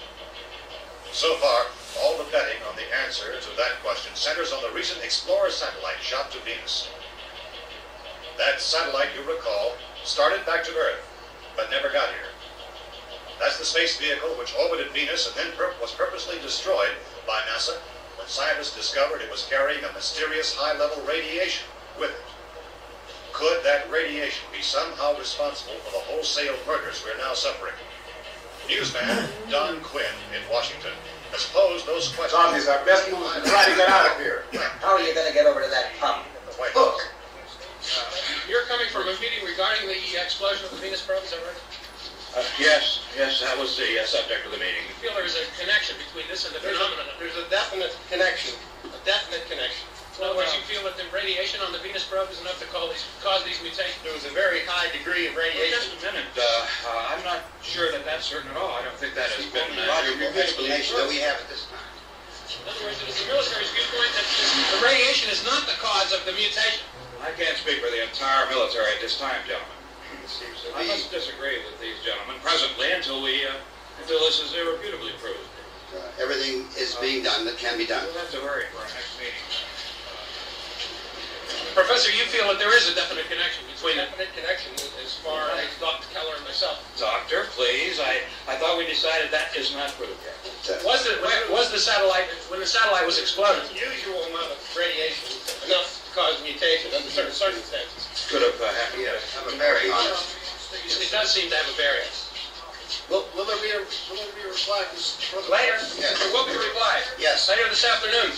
So far, all the betting on the answer to that question centers on the recent Explorer satellite shot to Venus. That satellite, you recall, started back to Earth, but never got here. That's the space vehicle which orbited Venus and then pur- was purposely destroyed by NASA when scientists discovered it was carrying a mysterious high-level radiation with it. Could that radiation be somehow responsible for the wholesale murders we're now suffering? Newsman Don Quinn in Washington has posed those questions. Tom, it's our best move to try to get out of here. How are you going to get over to that pump? The White Hook. You're coming from a meeting regarding the explosion of the Venus probe, is that right? Uh, yes, yes, that was the uh, subject of the meeting. You feel there's a connection between this and the There's a, phenomenon? there's a definite connection, a definite connection. In other words, you feel that the radiation on the Venus probe is enough to call these, cause these mutations? There was a very high degree of radiation. Well, radiation. just a minute. Uh, uh, I'm not sure that that's certain at all. I don't think that has been. Uh, Logical explanation that we have at this time. In other words, it is the military's viewpoint that the radiation is not the cause of the mutation. I can't speak for the entire military at this time, gentlemen. It seems to I be, must disagree with these gentlemen presently until we, uh, until this is irrefutably proved. uh, everything is being done that can be done. We'll have to hurry for our next meeting. Professor, you feel that there is a definite connection between it? Definite connection as far as Dr. Keller and myself. Doctor, please, I, I thought we decided that is not proved yet. Was the, was the satellite, when the satellite was exploded, Unusual amount of radiation, enough to cause mutation under certain circumstances. Could have uh, happened. Yeah, have a bearing on it. it does seem to have a bearing. Will, will there be a, will there be a reply? from- Later, Yes. there will be a reply. Yes. Later this afternoon.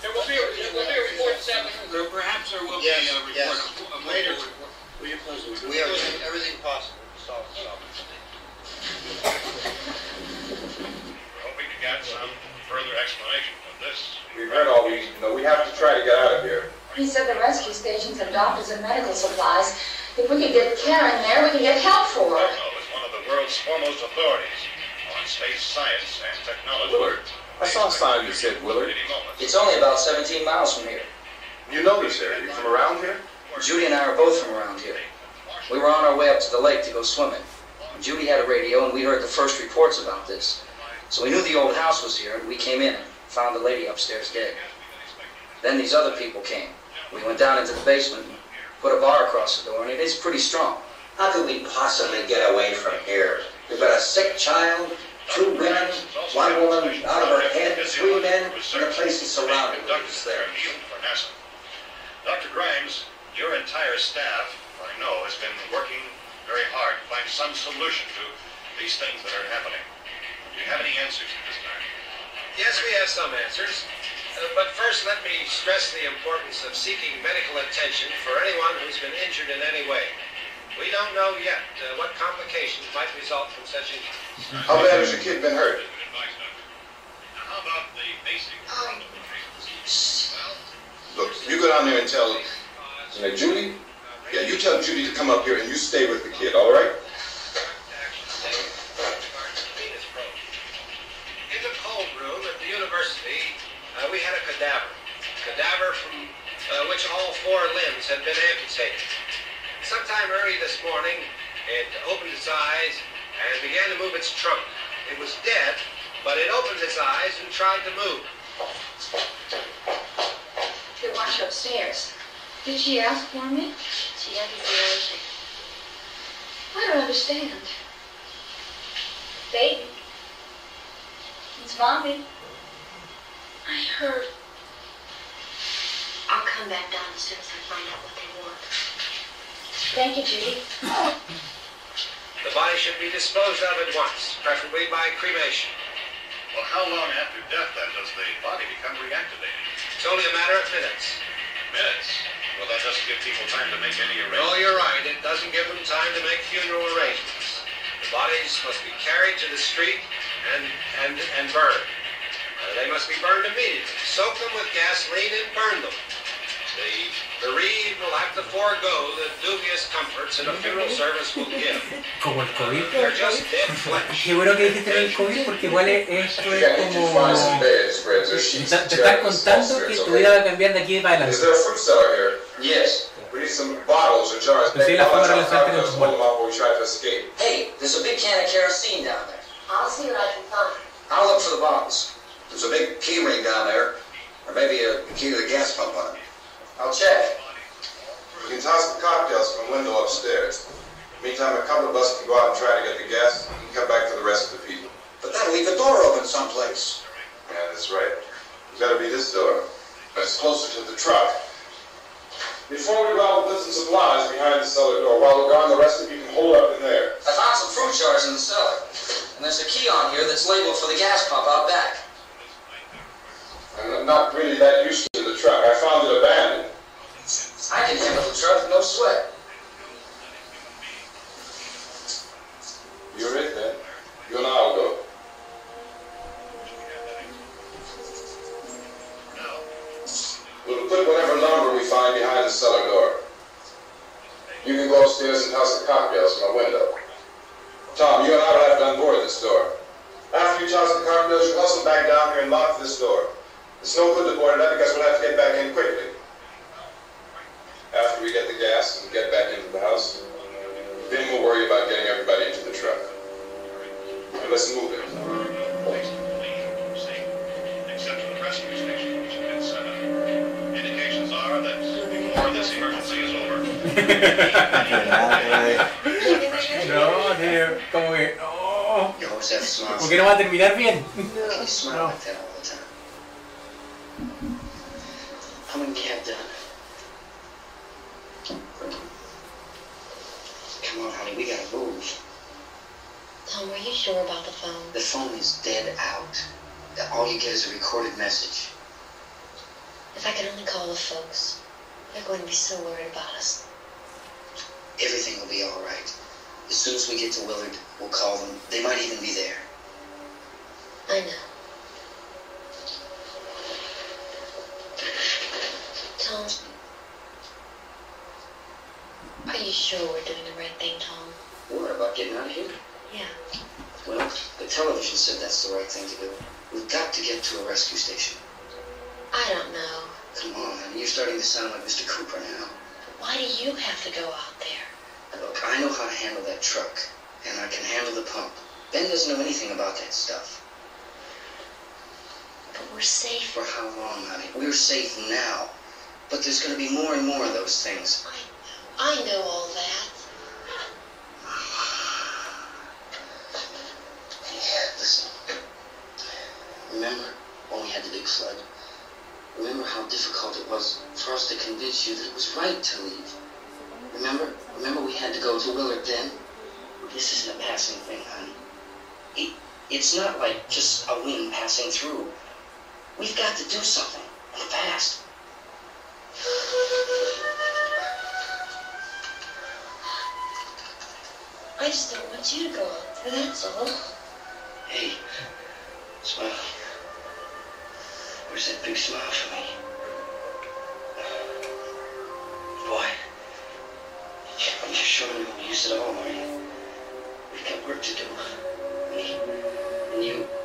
There will be, a- there will be a report this afternoon. There, perhaps there will Yes, be a report. yes. a- a- Later. Will you please? We are doing everything possible to solve the problem. We're hoping to get some further explanation of this. We've heard all we need to know. We have to try to get out of here. He said the rescue stations have doctors and medical supplies. If we could get Karen there, we can get help for her. Bono is one of the world's foremost authorities on space science and technology. Willard. I saw a sign that said Willard. It's only about 17 miles from here. You know this area. You from around here? Judy and I are both from around here. We were on our way up to the lake to go swimming. Judy had a radio and we heard the first reports about this. So we knew the old house was here and we came in and found the lady upstairs dead. Then these other people came. We went down into the basement and put a bar across the door and it is pretty strong. How could we possibly get away from here? We've got a sick child, two women, one woman out of her head, three men, and the place is surrounded with us there. Dr. Grimes, your entire staff, I know, has been working very hard to find some solution to these things that are happening. Do you have any answers at this time? Yes, we have some answers. Uh, but first, let me stress the importance of seeking medical attention for anyone who's been injured in any way. We don't know yet uh, what complications might result from such injury. How bad has your kid been hurt? Advice, Now, how about the basic front of the treatment? Look, you go down there and tell, you know, Judy, yeah, you tell Judy to come up here and you stay with the kid, all right? University, uh, we had a cadaver. Cadaver from uh, which all four limbs had been amputated. Sometime early this morning, it opened its eyes and began to move its trunk. It was dead, but it opened its eyes and tried to move. They want you upstairs. Did she ask for me? She had his ears. I don't understand. Baby. It's mommy. I heard. I'll come back down as soon as I find out what they want. Thank you, Judy. The body should be disposed of at once, preferably by cremation. Well, how long after death, then, does the body become reactivated? It's only a matter of minutes. Minutes? Well, that doesn't give people time to make any No, arrangements. you're right. It doesn't give them time to make funeral arrangements. The bodies must be carried to the street and and and burned. Uh, they must be burned immediately. Soak them with gasoline and burn them. The bereaved will have to forego the dubious comforts that a funeral service will give. Como el COVID. They're just dead flesh. Qué bueno que dijiste lo del COVID porque igual esto es gotta get you como... find some beds, friends. There's sheets Te and te están chairs, contando que strips, tu vida va a cambiar de aquí para Is adelante. there a fruit cellar here? Yes. We need some bottles or jars. Pues sí, la forma de Bottles relacionarte con outside, hold them up while we try to escape. Hey, there's a big can of kerosene down there. I'll see what I can find. I'll look for the bottles. There's a big key ring down there, or maybe a key to the gas pump on it. I'll check. We can toss the cocktails from the window upstairs. Meantime, a couple of us can go out and try to get the gas and come back for the rest of the people. But that'll leave the door open someplace. Yeah, that's right. It's gotta be this door. It's closer to the truck. Before we go out, we'll put supplies behind the cellar door. While we're gone, the rest of you can hold up in there. I found some fruit jars in the cellar. And there's a key on here that's labeled for the gas pump out back. I'm not really that used to the truck. I found it abandoned. I can handle the truck, no sweat. You're it then. You and I'll go. We'll put whatever lumber we find behind the cellar door. You can go upstairs and toss the cocktails from a window. Tom, you and I will have to unboard this door. After you toss the cocktails, you hustle back down here and lock this door. It's no good to board it up because we'll have to get back in quickly. After we get the gas and get back into the house, then we'll worry about getting everybody into the truck. Now let's move it. Except for the rescue station, which has been set up. Indications are that before this emergency is over, No, tío, como que... No. You always have smiles. Porque no va a terminar bien. You smile like that all How many have done? Come on, honey, we gotta move. Tom, are you sure about the phone? The phone is dead out. All you get is a recorded message. If I could only call the folks. They're going to be so worried about us. Everything will be all right. As soon as we get to Willard, we'll call them. They might even be there. I know. Tom, are you sure we're doing the right thing, Tom? What about getting out of here? Yeah. Well, the television said that's the right thing to do. We've got to get to a rescue station. I don't know. Come on, honey, you're starting to sound like Mr. Cooper now. Why do you have to go out there? Look, I know how to handle that truck, and I can handle the pump. Ben doesn't know anything about that stuff. But we're safe. For how long, honey? We're safe now. But there's going to be more and more of those things. I I know all that. Listen. Remember when we had the big flood? Remember how difficult it was for us to convince you that it was right to leave? Remember? Remember we had to go to Willard then? This isn't a passing thing, honey. It, it's not like just a wind passing through. We've got to do something, and fast. I just don't want you to go there, that's all. Hey, smile. Where's that big smile for me? Boy, I'm just sure you won't use it all, are? We've got work to do. Me and. You.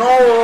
No.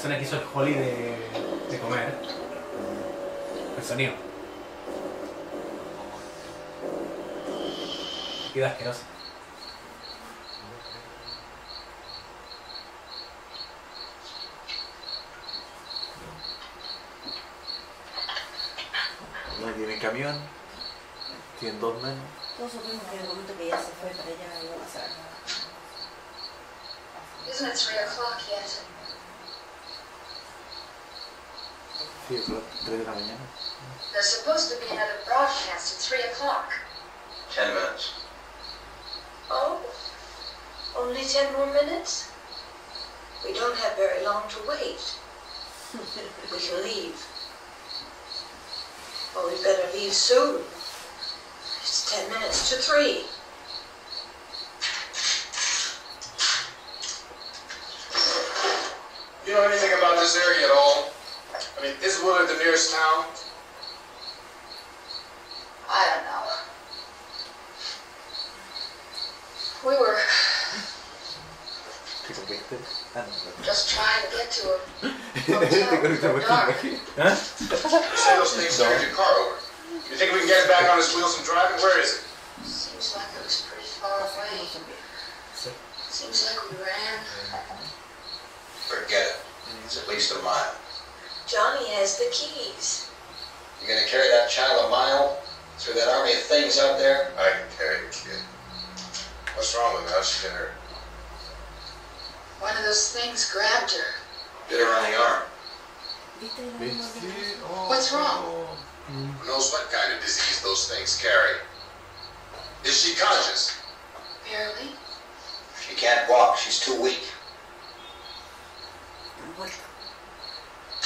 Persona que hizo el holly be another broadcast at three o'clock. Ten minutes. Oh, only ten more minutes? We don't have very long to wait. We can leave. Well, we'd better leave soon. It's ten minutes to three. You know anything about this area at all? I mean, is Willard the nearest town? I don't know. We were ¿Te conviertes? No. just trying to get to a Te conectas por dark. aquí. You say those things carried your car over. You think we can get it back on its wheels and drive it? Where is it? Seems like it was pretty far away. Seems like we ran. Forget it. It's at least a mile. Johnny has the keys. You gonna carry that child a mile through that army of things out there? I can carry the kid. What's wrong with her? How's she get hurt? One of those things grabbed her. Bit her on the arm. What's wrong? Who knows what kind of disease those things carry? Is she conscious? Barely. She can't walk. She's too weak.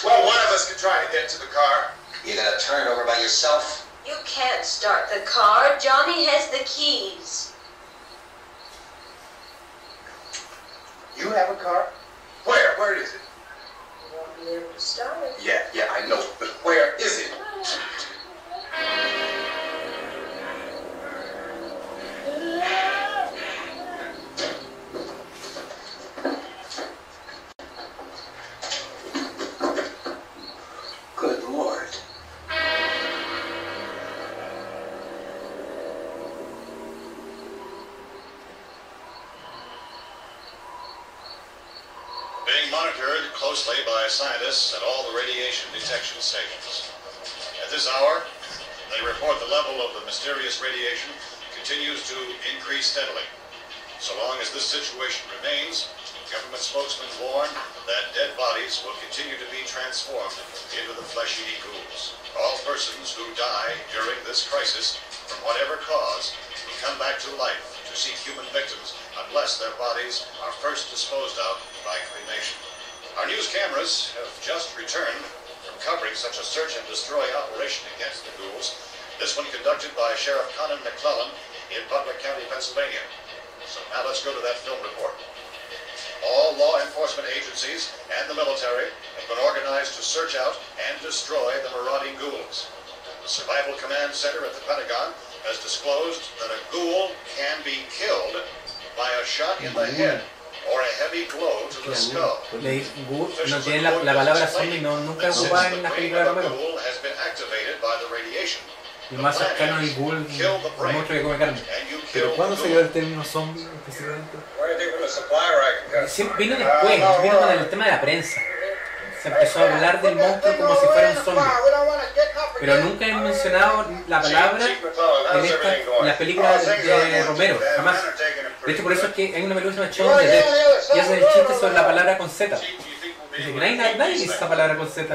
Well, one of us can try to get to the car. You're gonna turn it over by yourself? You can't start the car. Johnny has the keys. You have a car? Where? Where is it? You won't be able to start it. Yeah, yeah, I know. But where is it? Good Lord. Being monitored closely at all the radiation detection stations. At this hour, they report the level of the mysterious radiation continues to increase steadily. So long as this situation remains, government spokesmen warn that dead bodies will continue to be transformed into the flesh-eating ghouls. All persons who die during this crisis, from whatever cause, will come back to life to seek human victims unless their bodies are first disposed of by cremation. Our news cameras have just returned from covering such a search and destroy operation against the ghouls. This one conducted by Sheriff Conan McClellan in Butler County, Pennsylvania. So now let's go to that film report. All law enforcement agencies and the military have been organized to search out and destroy the marauding ghouls. The Survival Command Center at the Pentagon has disclosed that a ghoul can be killed by a shot in the head skull. Le- Gu- no tiene la, la palabra zombie, no, nunca ocupada en las películas de Romero. Ghoul has been activated by the radiation. El más cercano al ghoul, el monstruo que come carne. Pero ¿cuándo salió el término zombie específicamente? Sí, vino después, vino con el tema de la prensa. Se empezó a hablar del monstruo como si fuera un zombie pero nunca he mencionado la palabra en, esta, en las películas de Romero, jamás. De hecho, por eso es que hay una película que se llama de y hacen el chiste sobre la palabra con Z. Dice que nadie, nadie dice esa palabra con Z.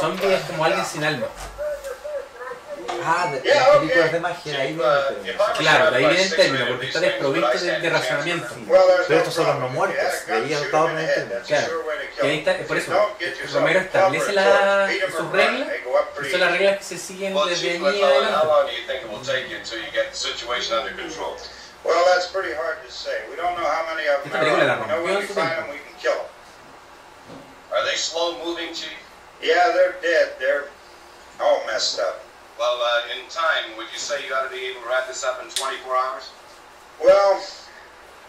Zombie es como alguien sin alma. Ah, de, de las películas de magia, ahí viene Claro, de ahí viene el término, porque está desprovisto de, de, razonamiento. Pero estos son los no muertos, de ahí adoptado por el término. Claro, y ahí está, por eso, Romero establece la, sus reglas, y son las reglas que se siguen desde allí adelante. Esta película la rompió en su tiempo. Are they slow moving, Chief? Yeah, they're dead. They're all messed up. Well, uh, in time, would you say you ought to be able to wrap this up in 24 hours? Well,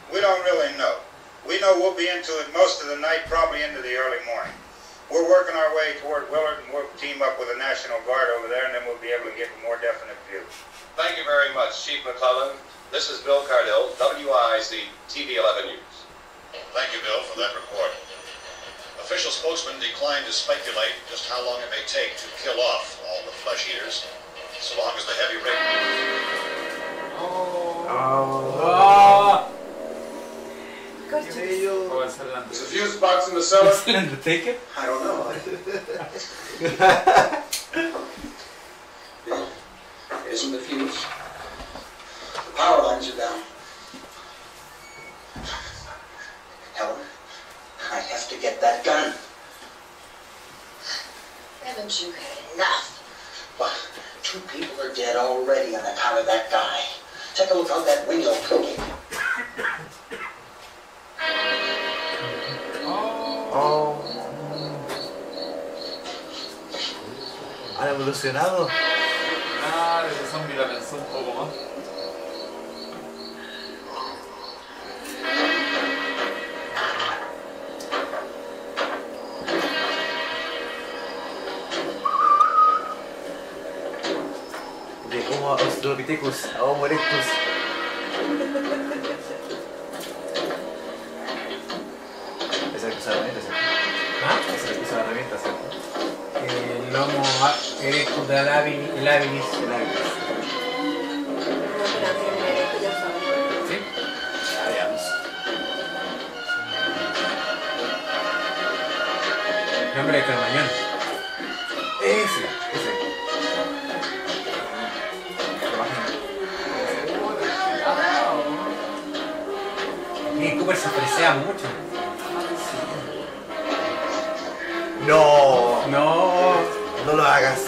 we don't really know. We know we'll be into it most of the night, probably into the early morning. We're working our way toward Willard, and we'll team up with the National Guard over there, and then we'll be able to get a more definite view. Thank you very much, Chief McClellan. This is Bill Cardell, WIC TV 11 News. Thank you, Bill, for that report. Official spokesman declined to speculate just how long it may take to kill off all the flesh eaters, so long as the heavy rain. Oh. Is the fuse box in the cellar? ¿Es el Undertaker? I don't know. Isn't the fuse? The power lines are down. Helen, I have to get that gun. Haven't you had enough? But two people are dead already on account of that guy. Take a look out that window, Cookie. Oh. Han evolucionado. Ah, ese zombie la pensó un poco más. Homo australopithecus, a Homo erectus. Esa es la que usa la herramienta, ¿cierto? ¿Ah? Esa eh, es la que usa la herramienta, ¿cierto? El Homo erectus de la Labinis. El Labinis. ¿Sí? Ah, veamos. Nombre de Carmañón. Cooper se fresea mucho. No, No. no lo hagas.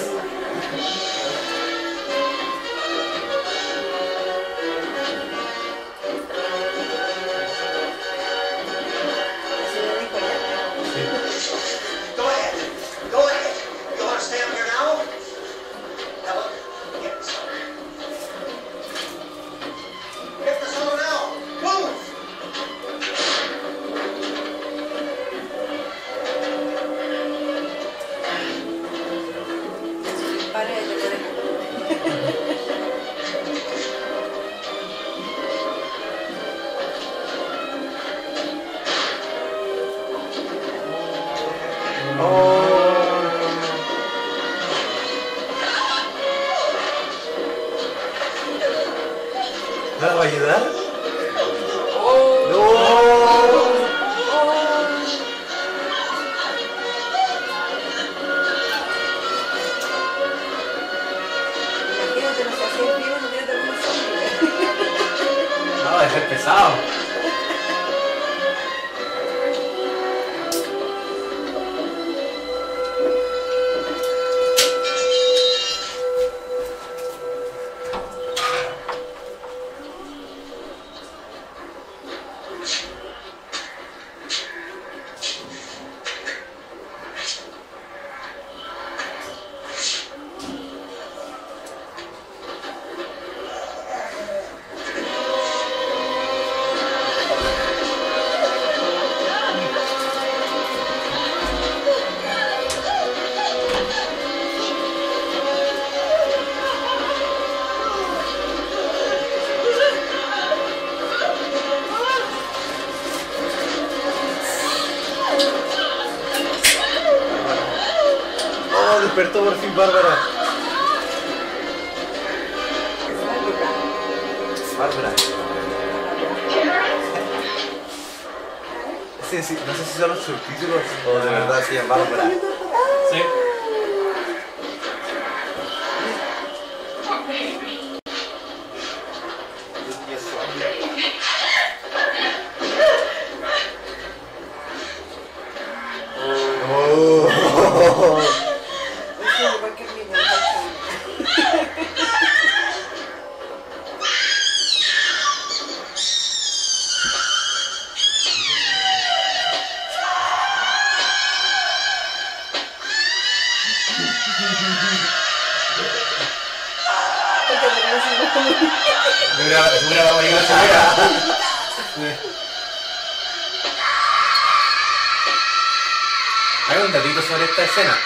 Datito sobre esta escena.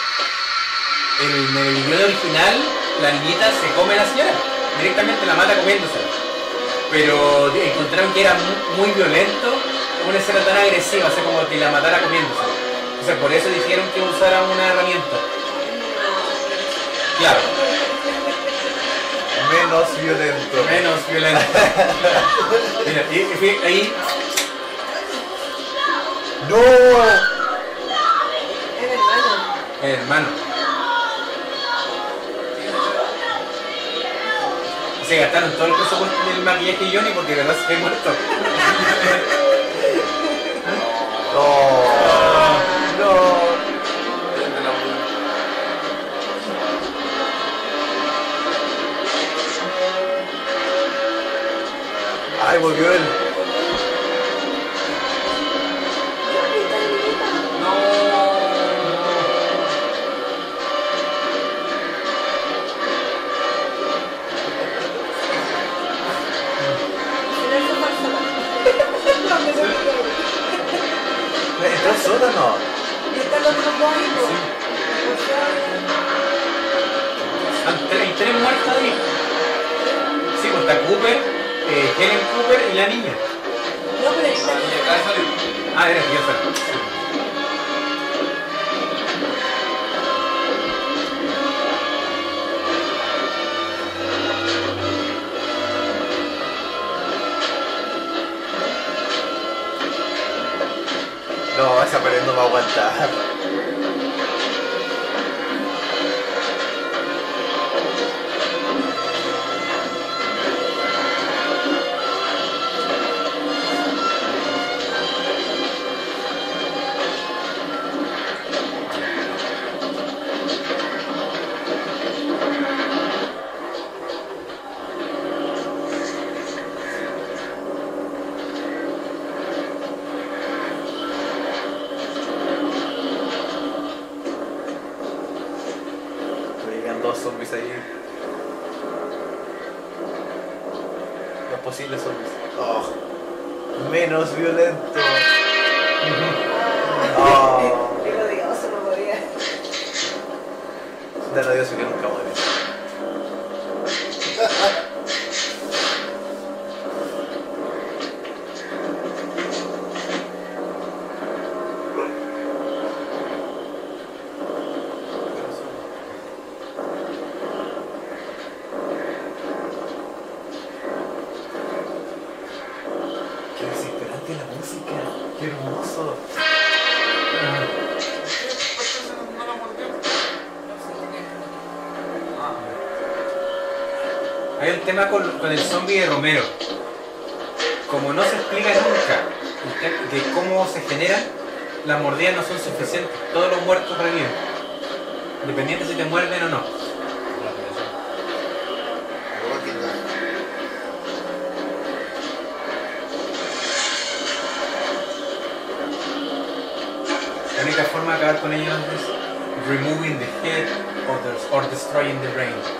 En el guion original, la niñita se come a la señora. Directamente la mata comiéndosela. Pero encontraron que era mu- muy violento una escena tan agresiva, o sea, como que la matara comiéndosela. O sea, por eso dijeron que usara una herramienta. Claro, Menos violento. menos violento. Mira, y, y fui- ahí ¡No! Hermano. el. Se gastaron todo el presupuesto del maquillaje de Johnny porque de verdad se ve muerto. No. No. Ay, volvió él. Entró al sótano. Y están los otros dos ahí, pues. Han- Hay tres muertos ahí. Sí, pues está Cooper, eh, Helen Cooper y la niña. No, pero ahí está. Ah, era que No, esa pared no va aguantar. con, el zombie de Romero. Como no se explica nunca de cómo se generan, las mordidas no son suficientes. Todos los muertos reviven. Dependiente si te muerden o no. La única forma de acabar con ellos es removing the head or, or destroying the brain.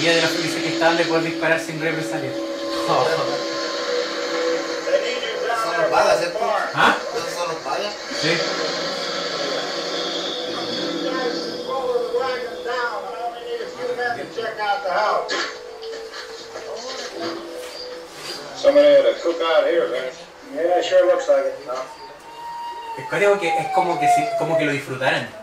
mayoría de los policías que estaban le disparar sin represalia. Oh. Balas, ¿Ah? Sí. Somebody had a cookout here, man. Yeah, it sure looks like it. Es como que, es como que, lo disfrutaran.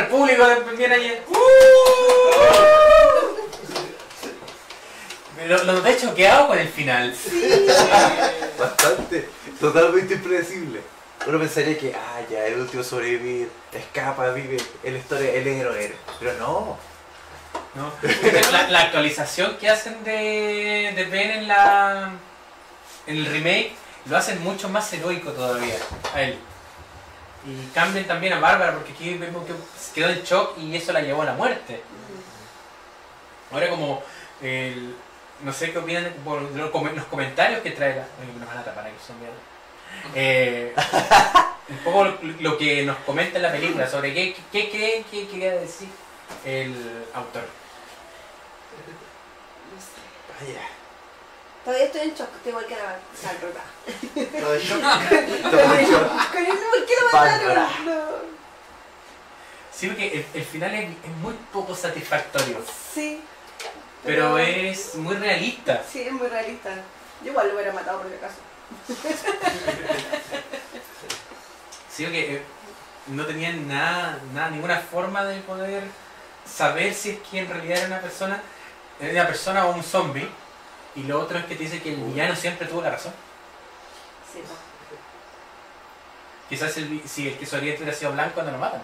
Al público también ayer? ¡Uh! Lo, lo de choqueado con el final. Bastante. Totalmente impredecible. Uno pensaría que, ah, ya, el último sobrevivir, escapa, vive, la historia, el héroe. Pero no. ¿no? La, la actualización que hacen de, de Ben en la en el remake lo hacen mucho más heroico todavía a él. Y cambian también a Bárbara porque aquí vemos que quedó en shock y eso la llevó a la muerte. Ahora como el- no sé qué opinan por los com- los comentarios que trae la. Oye, nos van a tapar ahí, son mierda. Eh, un poco lo, lo que nos comenta en la película sobre qué, qué creen que quería decir el autor. Vaya. Todavía estoy en shock, tengo que. Todo en shock. Con Todo en shock. eso, ¿por qué lo mataron? No. Sí, porque el, el final es, es muy poco satisfactorio, Sí. pero es muy realista. Sí, es muy realista. Yo igual lo hubiera matado por si acaso. Sí, porque eh, no tenían nada, nada, ninguna forma de poder saber si es que en realidad era una persona, era una persona o un zombie. Y lo otro es que te dice que el villano siempre tuvo la razón. Sí, pa. Quizás el si el que Soriente hubiera sido blanco no lo matan.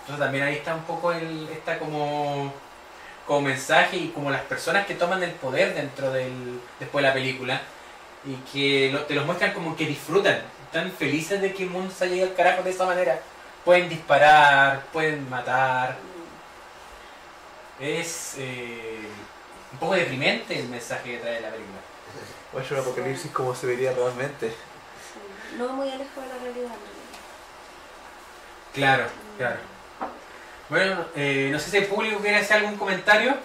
Entonces también ahí está un poco el, está como, como mensaje y como las personas que toman el poder dentro del, después de la película y que lo- te los muestran como que disfrutan, están felices de que el mundo se ido al carajo de esa manera. Pueden disparar, pueden matar. Es eh, un poco deprimente el mensaje que trae la película. Voy a hacer un apocalipsis como se vería realmente. No muy alejado de la realidad. Claro, claro. Bueno, eh, no sé si el público quiere hacer algún comentario.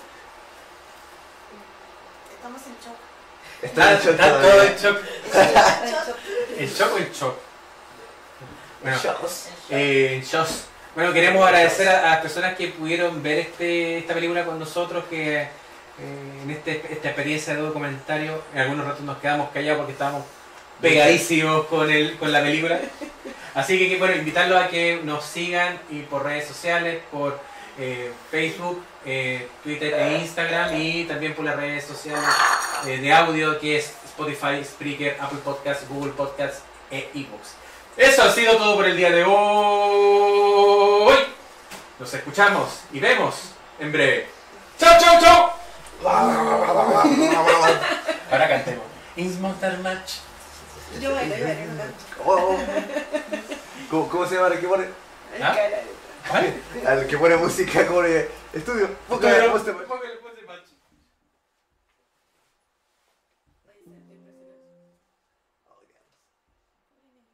Estamos en shock. Está en shock Está todo en shock. En shock. ¿El shock o el shock? Bueno, eh, shows. Bueno, queremos agradecer a, a las personas que pudieron ver este, esta película con nosotros, que eh, en este, esta experiencia de documentario, en algunos ratos nos quedamos callados porque estábamos pegadísimos con, el, con la película. Así que bueno, invitarlos a que nos sigan y por redes sociales, por eh, Facebook, eh, Twitter e Instagram y también por las redes sociales eh, de audio que es Spotify, Spreaker, Apple Podcasts, Google Podcasts e eBooks. Eso ha sido todo por el día de hoy. Nos escuchamos y vemos en breve. ¡Chao, chao, chao! Ahora cantemos. Insmontar Match. Yo bailo, yo bailo. Oh. ¿Cómo, ¿Cómo se llama el que pone? ¿Ah? ¿Cuál? Al que pone música como estudio. Póngale, póngale.